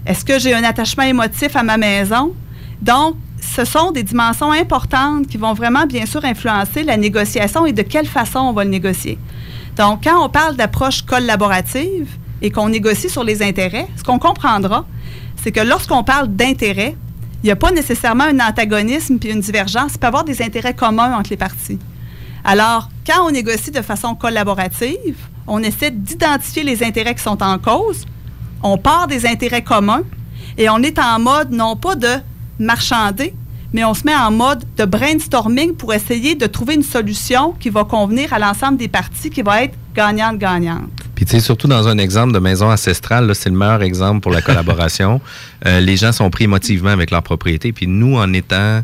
Est-ce que j'ai un attachement émotif à ma maison? Donc, ce sont des dimensions importantes qui vont vraiment, bien sûr, influencer la négociation et de quelle façon on va le négocier. Donc, quand on parle d'approche collaborative et qu'on négocie sur les intérêts, ce qu'on comprendra, c'est que lorsqu'on parle d'intérêts, il n'y a pas nécessairement un antagonisme puis une divergence. Il peut y avoir des intérêts communs entre les parties. Alors, quand on négocie de façon collaborative, on essaie d'identifier les intérêts qui sont en cause, on part des intérêts communs et on est en mode non pas de marchander, mais on se met en mode de brainstorming pour essayer de trouver une solution qui va convenir à l'ensemble des parties, qui va être gagnante-gagnante. Puis, tu sais, surtout dans un exemple de maison ancestrale, là, c'est le meilleur exemple pour la collaboration. Euh, les gens sont pris émotivement avec leur propriété. Puis, nous, en étant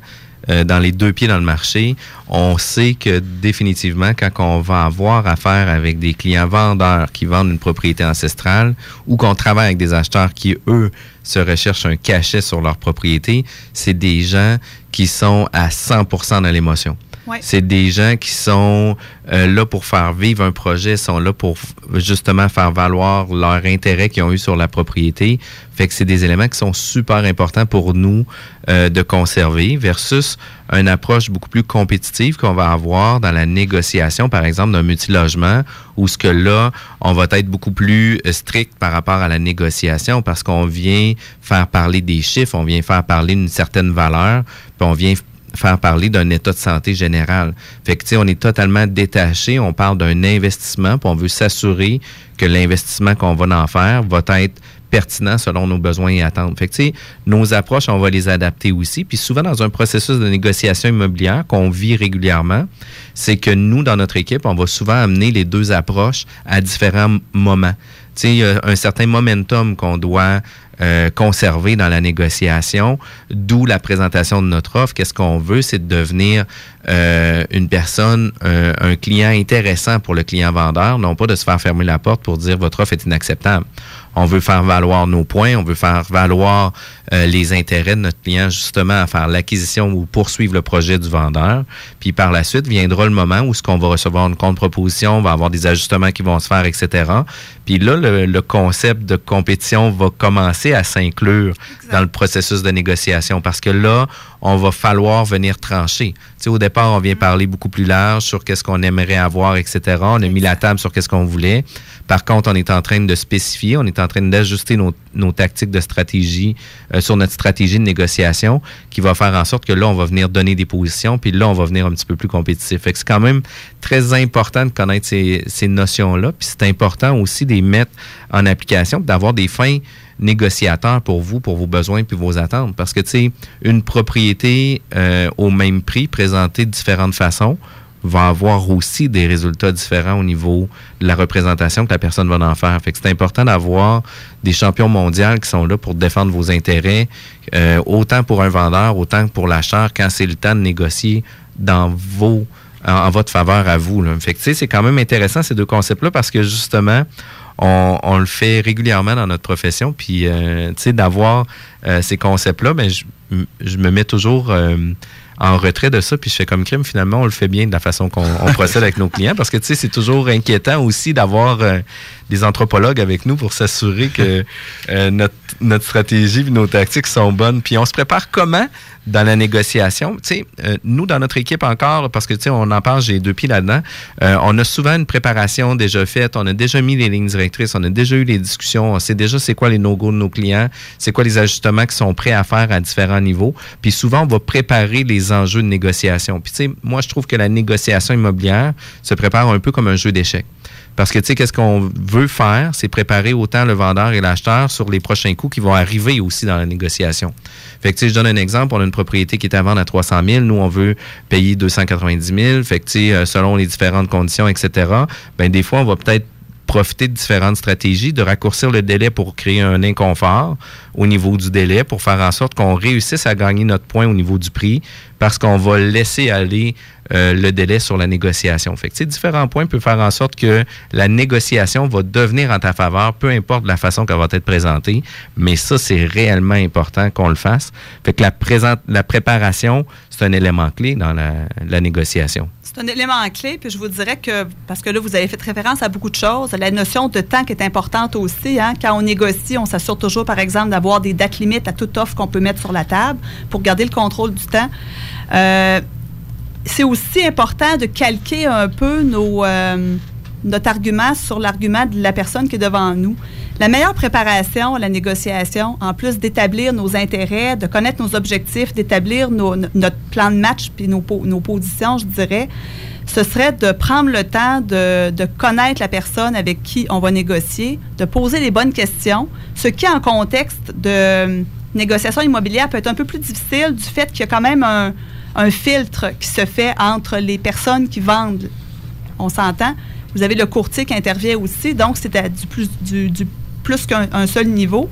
euh, dans les deux pieds dans le marché, on sait que définitivement, quand on va avoir affaire avec des clients vendeurs qui vendent une propriété ancestrale ou qu'on travaille avec des acheteurs qui, eux, se recherchent un cachet sur leur propriété, c'est des gens qui sont à 100% dans l'émotion. C'est des gens qui sont euh, là pour faire vivre un projet, sont là pour justement faire valoir leur intérêt qu'ils ont eu sur la propriété. Fait que c'est des éléments qui sont super importants pour nous euh, de conserver versus une approche beaucoup plus compétitive qu'on va avoir dans la négociation, par exemple, d'un multilogement, où ce que là, on va être beaucoup plus euh, strict par rapport à la négociation parce qu'on vient faire parler des chiffres, on vient faire parler d'une certaine valeur, puis on vient faire parler d'un état de santé général. Fait que, on est totalement détaché, on parle d'un investissement, puis on veut s'assurer que l'investissement qu'on va en faire va être pertinent selon nos besoins et attentes. Fait que, nos approches, on va les adapter aussi. Puis souvent, dans un processus de négociation immobilière qu'on vit régulièrement, c'est que nous, dans notre équipe, on va souvent amener les deux approches à différents moments. Tu sais, il y a un certain momentum qu'on doit euh, conserver dans la négociation, d'où la présentation de notre offre. Qu'est-ce qu'on veut, c'est de devenir euh, une personne, un, un client intéressant pour le client vendeur, non pas de se faire fermer la porte pour dire votre offre est inacceptable. On veut faire valoir nos points, on veut faire valoir euh, les intérêts de notre client justement à faire l'acquisition ou poursuivre le projet du vendeur. Puis par la suite viendra le moment où ce qu'on va recevoir une contre-proposition, on va avoir des ajustements qui vont se faire, etc. Puis là, le, le concept de compétition va commencer à s'inclure dans le processus de négociation parce que là, on va falloir venir trancher. Tu sais, au départ, on vient parler beaucoup plus large sur qu'est-ce qu'on aimerait avoir, etc. On a mis la table sur qu'est-ce qu'on voulait. Par contre, on est en train de spécifier, on est en train d'ajuster nos, tactiques de stratégie euh, sur notre stratégie de négociation qui va faire en sorte que là, on va venir donner des positions, puis là, on va venir un petit peu plus compétitif. C'est quand même très important de connaître ces, notions-là, puis c'est important aussi de les mettre en application, d'avoir des fins négociateurs pour vous, pour vos besoins puis vos attentes. Parce que, tu sais, une propriété euh, au même prix, présentée de différentes façons, va avoir aussi des résultats différents au niveau de la représentation que la personne va en faire. Fait que c'est important d'avoir des champions mondiaux qui sont là pour défendre vos intérêts, euh, autant pour un vendeur, autant que pour l'acheteur, quand c'est le temps de négocier dans vos en, votre faveur à vous. Fait que, c'est quand même intéressant ces deux concepts-là parce que justement, on, le fait régulièrement dans notre profession. Puis, euh, tu sais, d'avoir euh, ces concepts-là, ben, je, me mets toujours en retrait de ça. Puis, je fais comme crime, finalement, on le fait bien de la façon qu'on on procède avec nos clients. Parce que, tu sais, c'est toujours inquiétant aussi d'avoir euh, des anthropologues avec nous pour s'assurer que euh, notre, notre stratégie et nos tactiques sont bonnes. Puis, on se prépare comment dans la négociation? Tu sais, euh, nous, dans notre équipe encore, parce que, tu sais, on en parle, j'ai deux pieds là-dedans, euh, on a souvent une préparation déjà faite, on a déjà mis les lignes directrices, on a déjà eu les discussions, on sait déjà c'est quoi les no-go de nos clients, c'est quoi les ajustements qui sont prêts à faire à différents niveaux. Puis souvent, on va préparer les enjeux de négociation. Puis, tu sais, moi, je trouve que la négociation immobilière se prépare un peu comme un jeu d'échecs. Parce que, tu sais, qu'est-ce qu'on veut faire, c'est préparer autant le vendeur et l'acheteur sur les prochains coûts qui vont arriver aussi dans la négociation. Fait que, tu sais, je donne un exemple. On a une propriété qui est à vendre à 300 000. Nous, on veut payer 290 000. Fait que, tu sais, euh, selon les différentes conditions, etc., ben des fois, on va peut-être profiter de différentes stratégies, de raccourcir le délai pour créer un inconfort au niveau du délai, pour faire en sorte qu'on réussisse à gagner notre point au niveau du prix, parce qu'on va laisser aller euh, le délai sur la négociation. Fait que, tu sais, différents points peuvent faire en sorte que la négociation va devenir en ta faveur, peu importe la façon qu'elle va être présentée. Mais ça, c'est réellement important qu'on le fasse. Fait que la, présente, la préparation, c'est un élément clé dans la, la négociation. C'est un élément clé, puis je vous dirais que, parce que là, vous avez fait référence à beaucoup de choses, la notion de temps qui est importante aussi. Hein. Quand on négocie, on s'assure toujours, par exemple, d'avoir des dates limites à toute offre qu'on peut mettre sur la table pour garder le contrôle du temps. Euh, c'est aussi important de calquer un peu nos, euh, notre argument sur l'argument de la personne qui est devant nous. La meilleure préparation à la négociation, en plus d'établir nos intérêts, de connaître nos objectifs, d'établir notre plan de match puis nos, nos positions, je dirais, ce serait de prendre le temps de, de connaître la personne avec qui on va négocier, de poser les bonnes questions, ce qui, en contexte de négociation immobilière, peut être un peu plus difficile du fait qu'il y a quand même un, un filtre qui se fait entre les personnes qui vendent. On s'entend? Vous avez le courtier qui intervient aussi, donc c'est à du plus, qu'un un seul niveau.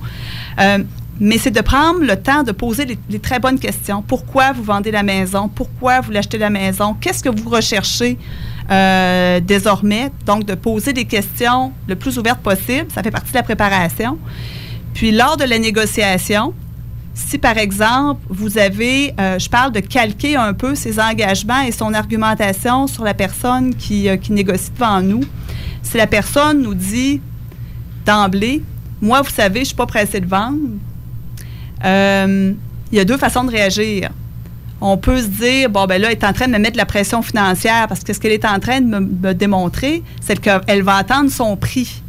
Euh, mais c'est de prendre le temps de poser les, les très bonnes questions. Pourquoi vous vendez la maison? Pourquoi vous l'achetez la maison? Qu'est-ce que vous recherchez euh, désormais? Donc, de poser des questions le plus ouvertes possible. Ça fait partie de la préparation. Puis, lors de la négociation, si par exemple, vous avez, euh, je parle de calquer un peu ses engagements et son argumentation sur la personne qui, euh, négocie devant nous, si la personne nous dit d'emblée, moi, vous savez, je ne suis pas pressée de vendre, euh, il y a deux façons de réagir. On peut se dire, bon, ben là, elle est en train de me mettre la pression financière parce que ce qu'elle est en train de me, me démontrer, c'est qu'elle va attendre son prix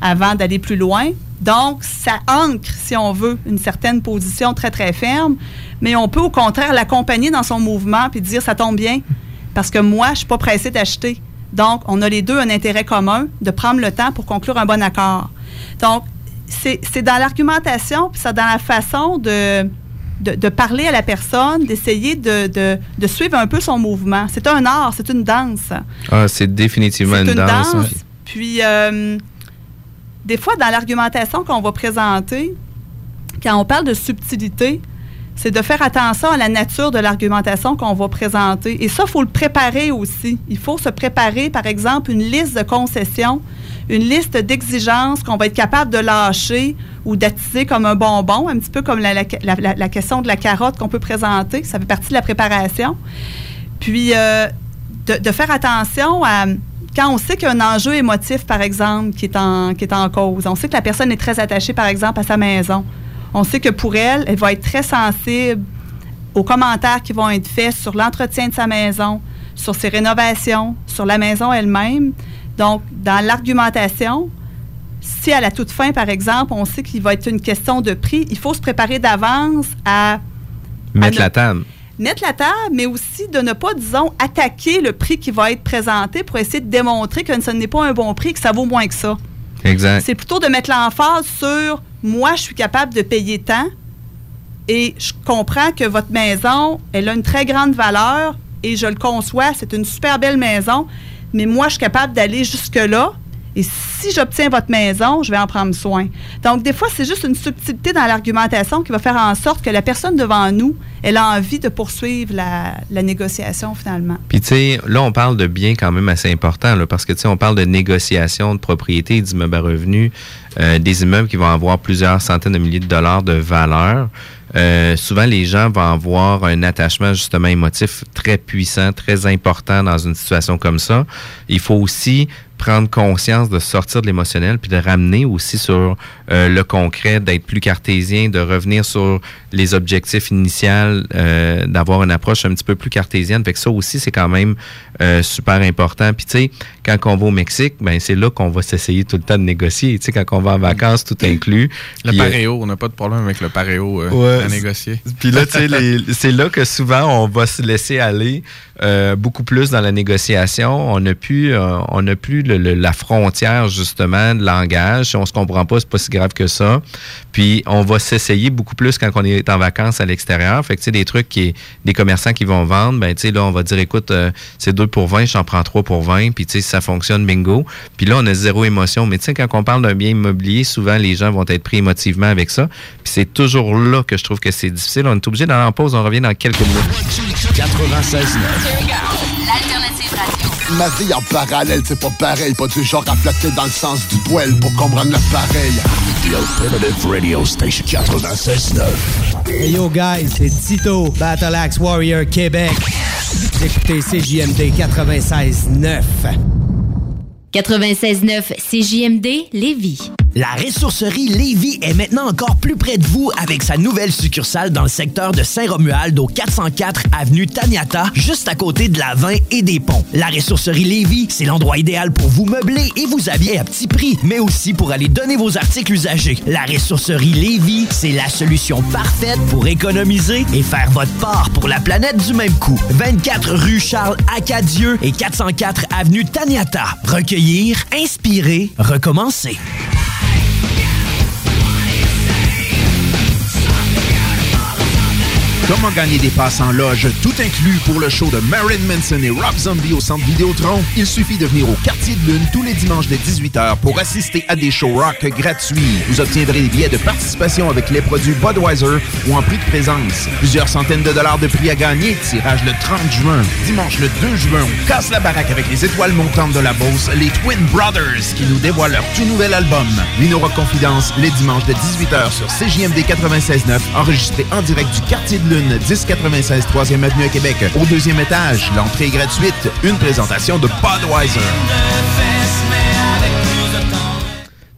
avant d'aller plus loin. Donc, ça ancre, si on veut, une certaine position très, très ferme. Mais on peut, au contraire, l'accompagner dans son mouvement puis dire, ça tombe bien, parce que moi, je ne suis pas pressée d'acheter. Donc, on a les deux un intérêt commun de prendre le temps pour conclure un bon accord. Donc, c'est dans l'argumentation, puis c'est dans la façon de, de, de parler à la personne, d'essayer de, de, de suivre un peu son mouvement. C'est un art, c'est une danse. Ah, c'est définitivement une, une danse. Puis, euh, des fois, dans l'argumentation qu'on va présenter, quand on parle de subtilité, c'est de faire attention à la nature de l'argumentation qu'on va présenter. Et ça, il faut le préparer aussi. Il faut se préparer, par exemple, une liste de concessions, une liste d'exigences qu'on va être capable de lâcher ou d'attiser comme un bonbon, un petit peu comme la, question de la carotte qu'on peut présenter. Ça fait partie de la préparation. Puis, euh, de faire attention à quand on sait qu'il y a un enjeu émotif, par exemple, qui est, en, qui est en cause. On sait que la personne est très attachée, par exemple, à sa maison. On sait que pour elle, elle va être très sensible aux commentaires qui vont être faits sur l'entretien de sa maison, sur ses rénovations, sur la maison elle-même. Donc, dans l'argumentation, si à la toute fin, par exemple, on sait qu'il va être une question de prix, il faut se préparer d'avance à Mettre à la table. Mettre la table, mais aussi de ne pas, disons, attaquer le prix qui va être présenté pour essayer de démontrer que ce n'est pas un bon prix, que ça vaut moins que ça. Exact. C'est plutôt de mettre l'emphase sur moi, je suis capable de payer tant et je comprends que votre maison, elle a une très grande valeur et je le conçois, c'est une super belle maison, mais moi, je suis capable d'aller jusque-là. Et si j'obtiens votre maison, je vais en prendre soin. Donc, des fois, c'est juste une subtilité dans l'argumentation qui va faire en sorte que la personne devant nous, elle a envie de poursuivre la, négociation finalement. Puis, tu sais, là, on parle de biens quand même assez importants, parce que, tu sais, on parle de négociation de propriété, d'immeubles à revenus, euh, des immeubles qui vont avoir plusieurs centaines de milliers de dollars de valeur. Euh, souvent, les gens vont avoir un attachement justement émotif très puissant, très important dans une situation comme ça. Il faut aussi prendre conscience de sortir de l'émotionnel puis de ramener aussi sur euh, le concret, d'être plus cartésien, de revenir sur les objectifs initiaux, euh, d'avoir une approche un petit peu plus cartésienne. Fait que ça aussi, c'est quand même euh, super important. Puis tu sais, quand on va au Mexique, ben c'est là qu'on va s'essayer tout le temps de négocier. Tu sais, quand on va en vacances, tout inclus. Le Puis, euh, paréo, on n'a pas de problème avec le paréo Ouais, à négocier. Puis là, tu sais, c'est là que souvent on va se laisser aller beaucoup plus dans la négociation. On n'a plus, on n'a plus la frontière justement de langage. Si on se comprend pas, c'est pas si grave que ça. Puis on va s'essayer beaucoup plus quand on est en vacances à l'extérieur. Fait que tu sais, des trucs qui, des commerçants qui vont vendre, ben tu sais là, on va dire, écoute, euh, c'est 2 pour 20, j'en prends 3 pour 20. Puis tu sais, si ça fonctionne, bingo. Puis là, on a zéro émotion. Mais tu sais, quand on parle d'un bien immobilier, souvent les gens vont être pris émotivement avec ça. Puis c'est toujours là que je trouve que c'est difficile. On est obligé d'aller en pause. On revient dans quelques minutes. 96 La Ma vie en parallèle, c'est pas pareil. Pas du genre à flotter dans le sens du poil pour comprendre l'appareil. The Alternative Radio Station 96.9. Hey yo guys, c'est Tito, Battle Axe Warrior Québec. Vous écoutez CJMD 96.9. 96.9 CJMD Lévis. La ressourcerie Lévis est maintenant encore plus près de vous avec sa nouvelle succursale dans le secteur de Saint-Romuald au 404 avenue Taniata, juste à côté de la 20 et des ponts. La ressourcerie Lévis, c'est l'endroit idéal pour vous meubler et vous habiller à petit prix, mais aussi pour aller donner vos articles usagés. La ressourcerie Lévis, c'est la solution parfaite pour économiser et faire votre part pour la planète du même coup. 24 rue Charles Acadieux et 404 avenue Taniata. Recueillir, inspirer, recommencer. Comment gagner des passes en loge, tout inclus pour le show de Marilyn Manson et Rob Zombie au centre Vidéotron? Il suffit de venir au Quartier de Lune tous les dimanches dès 18h pour assister à des shows rock gratuits. Vous obtiendrez des billets de participation avec les produits Budweiser ou en prix de présence. Plusieurs centaines de dollars de prix à gagner. Tirage le 30 juin. Dimanche le 2 juin, casse la baraque avec les étoiles montantes de la Beauce, les Twin Brothers, qui nous dévoilent leur tout nouvel album. Lino Rock Confidence, les dimanches de 18h sur CJMD 96.9, enregistré en direct du Quartier de Lune, 1096 3e Avenue à Québec. Au deuxième étage, l'entrée est gratuite. Une présentation de Budweiser.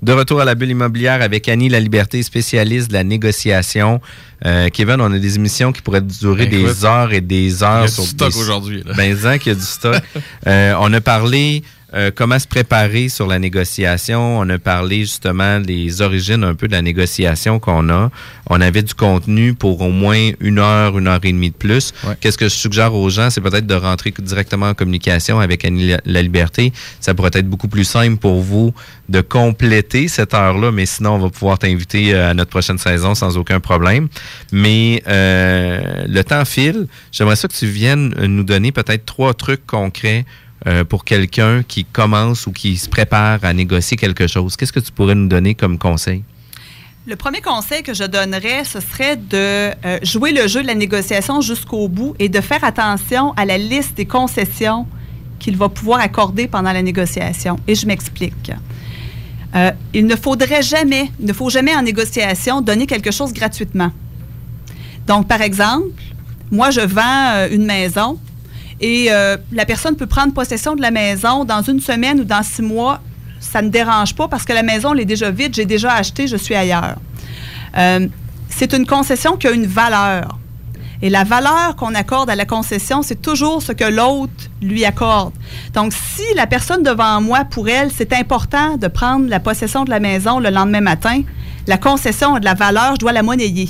De retour à la bulle immobilière avec Annie La Liberté, spécialiste de la négociation. Euh, Kevin, on a des émissions qui pourraient durer Ben, des écoute, heures et des heures. il y a du sur stock des- aujourd'hui. Ben, zin qu'il y a du stock. Euh, on a parlé euh, comment se préparer sur la négociation? On a parlé justement des origines un peu de la négociation qu'on a. On avait du contenu pour au moins une heure, une heure et demie de plus. Qu'est-ce que je suggère aux gens, c'est peut-être de rentrer directement en communication avec Annie La- Liberté. Ça pourrait être beaucoup plus simple pour vous de compléter cette heure-là, mais sinon, on va pouvoir t'inviter euh, à notre prochaine saison sans aucun problème. Mais euh, le temps file. J'aimerais ça que tu viennes nous donner peut-être trois trucs concrets euh, pour quelqu'un qui commence ou qui se prépare à négocier quelque chose? Qu'est-ce que tu pourrais nous donner comme conseil? Le premier conseil que je donnerais, ce serait de euh, jouer le jeu de la négociation jusqu'au bout et de faire attention à la liste des concessions qu'il va pouvoir accorder pendant la négociation. Et je m'explique. Euh, il ne faudrait jamais, il ne faut jamais en négociation donner quelque chose gratuitement. Donc, par exemple, moi, je vends une maison et euh, la personne peut prendre possession de la maison dans une semaine ou dans six mois. Ça ne dérange pas parce que la maison elle est déjà vide, j'ai déjà acheté, je suis ailleurs. Euh, c'est une concession qui a une valeur. Et la valeur qu'on accorde à la concession, c'est toujours ce que l'autre lui accorde. Donc, si la personne devant moi, pour elle, c'est important de prendre la possession de la maison le lendemain matin, la concession a de la valeur, je dois la monnayer.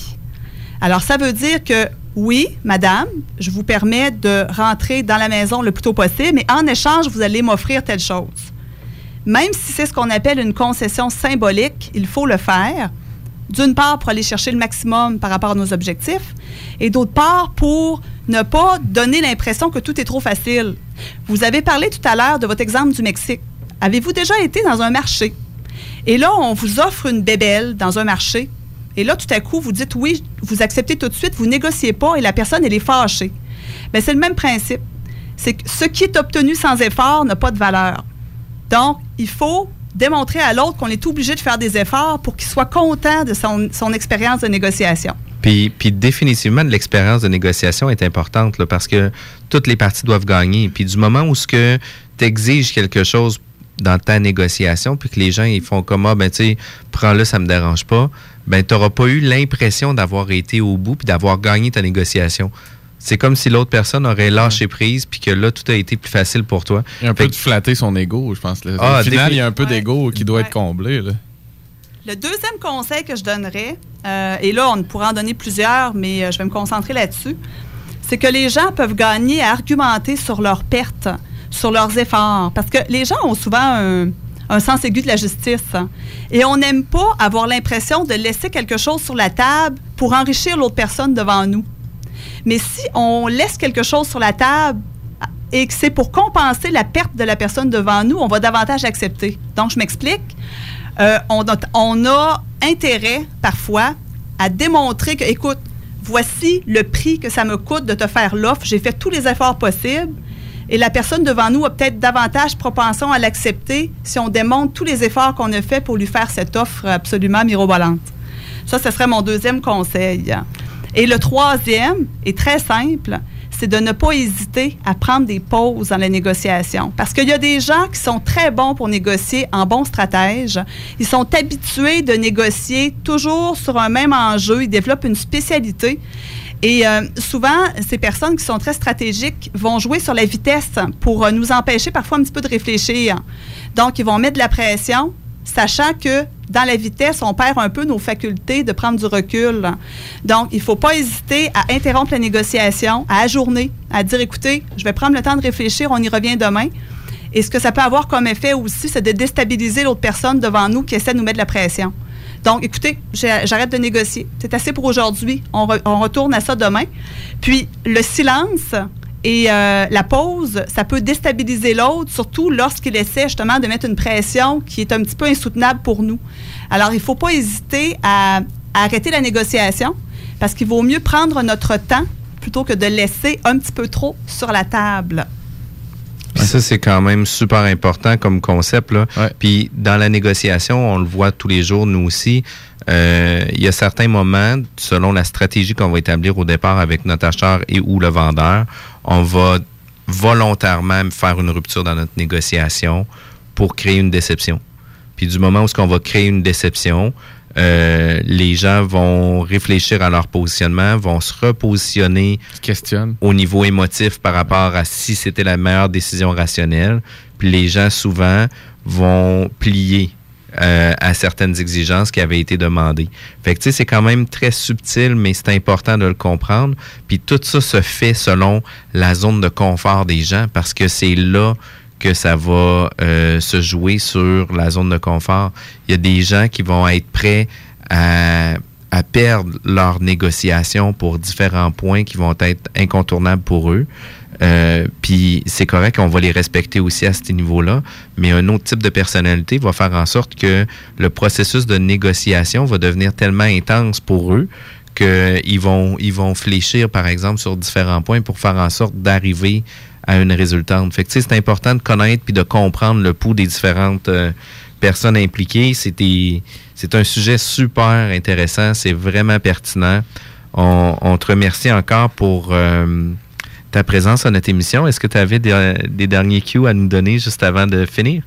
Alors, ça veut dire que oui, madame, je vous permets de rentrer dans la maison le plus tôt possible, mais en échange, vous allez m'offrir telle chose. Même si c'est ce qu'on appelle une concession symbolique, il faut le faire. D'une part, pour aller chercher le maximum par rapport à nos objectifs, et d'autre part, pour ne pas donner l'impression que tout est trop facile. Vous avez parlé tout à l'heure de votre exemple du Mexique. Avez-vous déjà été dans un marché? Et là, on vous offre une bébelle dans un marché. Et là, tout à coup, vous dites oui, vous acceptez tout de suite, vous négociez pas et la personne, elle est fâchée. Bien, c'est le même principe. C'est que ce qui est obtenu sans effort n'a pas de valeur. Donc, il faut démontrer à l'autre qu'on est obligé de faire des efforts pour qu'il soit content de son, expérience de négociation. Puis, puis définitivement, l'expérience de négociation est importante parce que toutes les parties doivent gagner. Puis du moment où ce que tu exiges quelque chose dans ta négociation, puis que les gens ils font comme ah ben tu prends-le ça me dérange pas, ben tu n'auras pas eu l'impression d'avoir été au bout puis d'avoir gagné ta négociation. C'est comme si l'autre personne aurait lâché prise puis que là tout a été plus facile pour toi. Il y a un Fait peu de flatter son ego, je pense. là. Ah, Au final, il y a un peu Ouais. d'ego qui doit être comblé. Là. Le deuxième conseil que je donnerais, euh, et là, on pourrait en donner plusieurs, mais euh, je vais me concentrer là-dessus, c'est que les gens peuvent gagner à argumenter sur leurs pertes, sur leurs efforts. Parce que les gens ont souvent un, un sens aigu de la justice. Et on n'aime pas avoir l'impression de laisser quelque chose sur la table pour enrichir l'autre personne devant nous. Mais si on laisse quelque chose sur la table et que c'est pour compenser la perte de la personne devant nous, on va davantage accepter. Donc, je m'explique. Euh, on a intérêt, parfois, à démontrer que, écoute, voici le prix que ça me coûte de te faire l'offre. J'ai fait tous les efforts possibles, Et la personne devant nous a peut-être davantage propension à l'accepter si on démontre tous les efforts qu'on a fait pour lui faire cette offre absolument mirobolante. Ça, ce serait mon deuxième conseil. Et le troisième est très simple, c'est de ne pas hésiter à prendre des pauses dans la négociation. Parce qu'il y a des gens qui sont très bons pour négocier en bons stratèges. Ils sont habitués de négocier toujours sur un même enjeu. Ils développent une spécialité. Et euh, souvent, ces personnes qui sont très stratégiques vont jouer sur la vitesse pour euh, nous empêcher parfois un petit peu de réfléchir. Donc, ils vont mettre de la pression, sachant que dans la vitesse, on perd un peu nos facultés de prendre du recul. Donc, il ne faut pas hésiter à interrompre la négociation, à ajourner, à dire, écoutez, je vais prendre le temps de réfléchir, on y revient demain. Et ce que ça peut avoir comme effet aussi, c'est de déstabiliser l'autre personne devant nous qui essaie de nous mettre de la pression. Donc, écoutez, j'arrête de négocier. C'est assez pour aujourd'hui. On, re- on retourne à ça demain. Puis, le silence et euh, la pause, ça peut déstabiliser l'autre, surtout lorsqu'il essaie justement de mettre une pression qui est un petit peu insoutenable pour nous. Alors, il ne faut pas hésiter à arrêter la négociation parce qu'il vaut mieux prendre notre temps plutôt que de laisser un petit peu trop sur la table. Ah, Ça, c'est quand même super important comme concept. Là. Puis dans la négociation, on le voit tous les jours, nous aussi. euh, Il y a certains moments, selon la stratégie qu'on va établir au départ avec notre acheteur et ou le vendeur, on va volontairement faire une rupture dans notre négociation pour créer une déception. Puis du moment où ce qu'on va créer une déception, euh, les gens vont réfléchir à leur positionnement, vont se repositionner au niveau émotif par rapport à si c'était la meilleure décision rationnelle. Puis les gens souvent vont plier euh, à certaines exigences qui avaient été demandées. Fait que tu sais, c'est quand même très subtil, mais c'est important de le comprendre. Puis tout ça se fait selon la zone de confort des gens parce que c'est là que ça va euh, se jouer sur la zone de confort. Il y a des gens qui vont être prêts à, à perdre leur négociation pour différents points qui vont être incontournables pour eux. Euh, Puis c'est correct, on va les respecter aussi à ce niveau-là, mais un autre type de personnalité va faire en sorte que le processus de négociation va devenir tellement intense pour eux qu'ils vont, ils vont fléchir, par exemple, sur différents points pour faire en sorte d'arriver à une résultante. Fait que, c'est important de connaître puis de comprendre le pouls des différentes euh, personnes impliquées. C'est un sujet super intéressant. C'est vraiment pertinent. On, te remercie encore pour euh, ta présence à notre émission. Est-ce que tu avais des, derniers cues à nous donner juste avant de finir?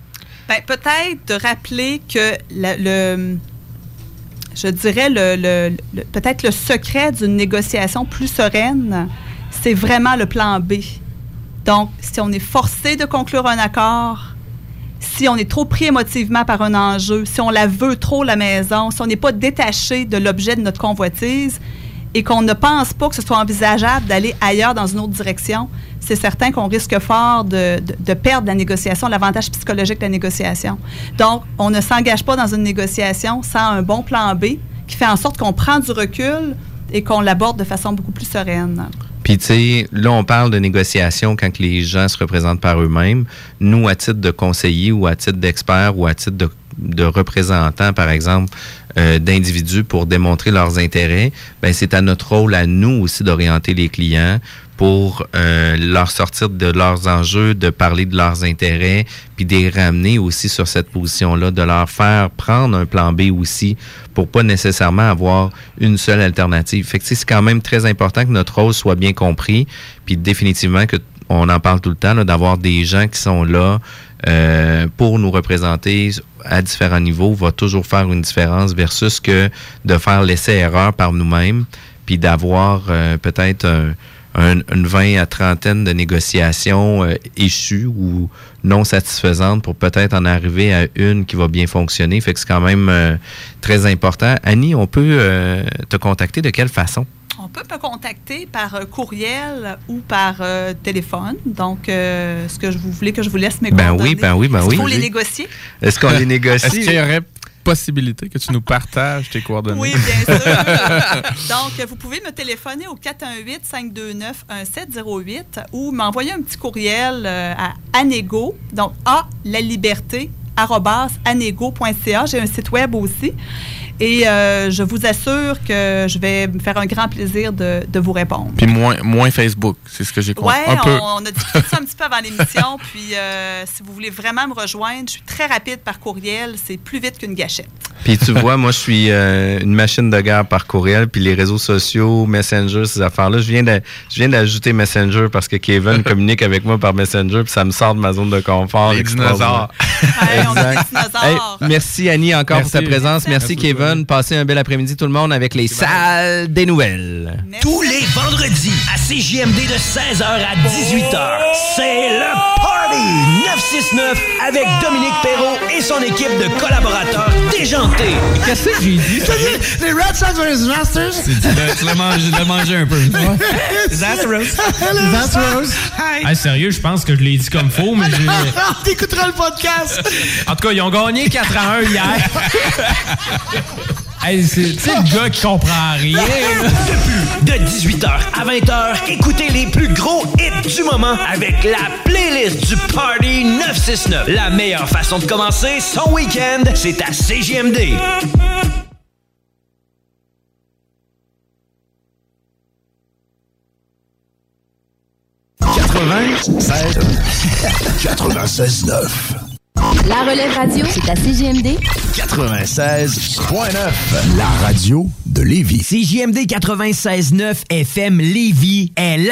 Ben, peut-être de rappeler que le, je dirais le- peut-être le secret d'une négociation plus sereine, c'est vraiment le plan B. Donc, si on est forcé de conclure un accord, si on est trop pris émotivement par un enjeu, si on la veut trop la maison, si on n'est pas détaché de l'objet de notre convoitise et qu'on ne pense pas que ce soit envisageable d'aller ailleurs dans une autre direction, c'est certain qu'on risque fort de, de- perdre la négociation, l'avantage psychologique de la négociation. Donc, on ne s'engage pas dans une négociation sans un bon plan B qui fait en sorte qu'on prend du recul et qu'on l'aborde de façon beaucoup plus sereine. Tu sais, là, on parle de négociation quand les gens se représentent par eux-mêmes. Nous, à titre de conseiller ou à titre d'expert ou à titre de, de représentant, par exemple, euh, d'individus pour démontrer leurs intérêts, ben c'est à notre rôle, à nous aussi, d'orienter les clients pour euh, leur sortir de leurs enjeux, de parler de leurs intérêts, puis de les ramener aussi sur cette position-là, de leur faire prendre un plan B aussi pour pas nécessairement avoir une seule alternative. Fait que c'est quand même très important que notre rôle soit bien compris, puis définitivement que on en parle tout le temps, d'avoir des gens qui sont là euh, pour nous représenter à différents niveaux va toujours faire une différence versus que de faire l'essai-erreur par nous-mêmes, puis d'avoir euh, peut-être un, un- une 20 à trentaine de négociations euh, échues ou non satisfaisantes pour peut-être en arriver à une qui va bien fonctionner. Fait que c'est quand même euh, très important. Annie, on peut euh, te contacter de quelle façon? On peut me contacter par euh, courriel ou par euh, téléphone. Donc, euh, est-ce que je vous voulez que je vous laisse mes Ben coordonnées? oui, ben oui, ben Est-ce oui. qu'il faut les négocier? Est-ce qu'on les négocie? Est-ce qu'il y aurait possibilité que tu nous partages tes coordonnées? Oui, bien sûr. Donc, vous pouvez me téléphoner au 418-529-1708 ou m'envoyer un petit courriel euh, à anego, donc A, la liberté, anego.ca. J'ai un site web aussi. Et euh, je vous assure que je vais me faire un grand plaisir de, de vous répondre. Puis moins, moins Facebook, c'est ce que j'ai compris. Oui, un peu. on, on a discuté ça un petit peu avant l'émission. Puis euh, si vous voulez vraiment me rejoindre, je suis très rapide par courriel. C'est plus vite qu'une gâchette. Puis tu vois, moi, je suis euh, une machine de guerre par courriel, puis les réseaux sociaux, Messenger, ces affaires-là. Je viens de- je viens d'ajouter Messenger parce que Kevin communique avec moi par Messenger, puis ça me sort de ma zone de confort. Les extraordinaire. exact. Hey, merci Annie encore pour ta Merci. présence. Merci, Kevin. Passez un bel après-midi tout le monde avec les salles des nouvelles. Tous les vendredis à CJMD de 16h à 18h, c'est le Party 969 avec Dominique Perrault et son équipe de collaborateurs déjantés. Qu'est-ce que j'ai dit? Les Red Sox vs. Masters. Tu l'as mangé, tu l'as mangé un peu. Zastros. Zastros. Hey, sérieux, je pense que je l'ai dit comme faux, mais j'ai. T'écouteras le podcast. En tout cas, ils ont gagné 4 à 1 hier. hey, c'est le gars qui comprend rien. De 18h à 20h, écoutez les plus gros hits du moment avec la playlist du Party 969. La meilleure façon de commencer son week-end, c'est à CJMD. La relève radio, c'est à CGMD 96.9, la radio de Lévis. CJMD 96.9 FM Lévis est la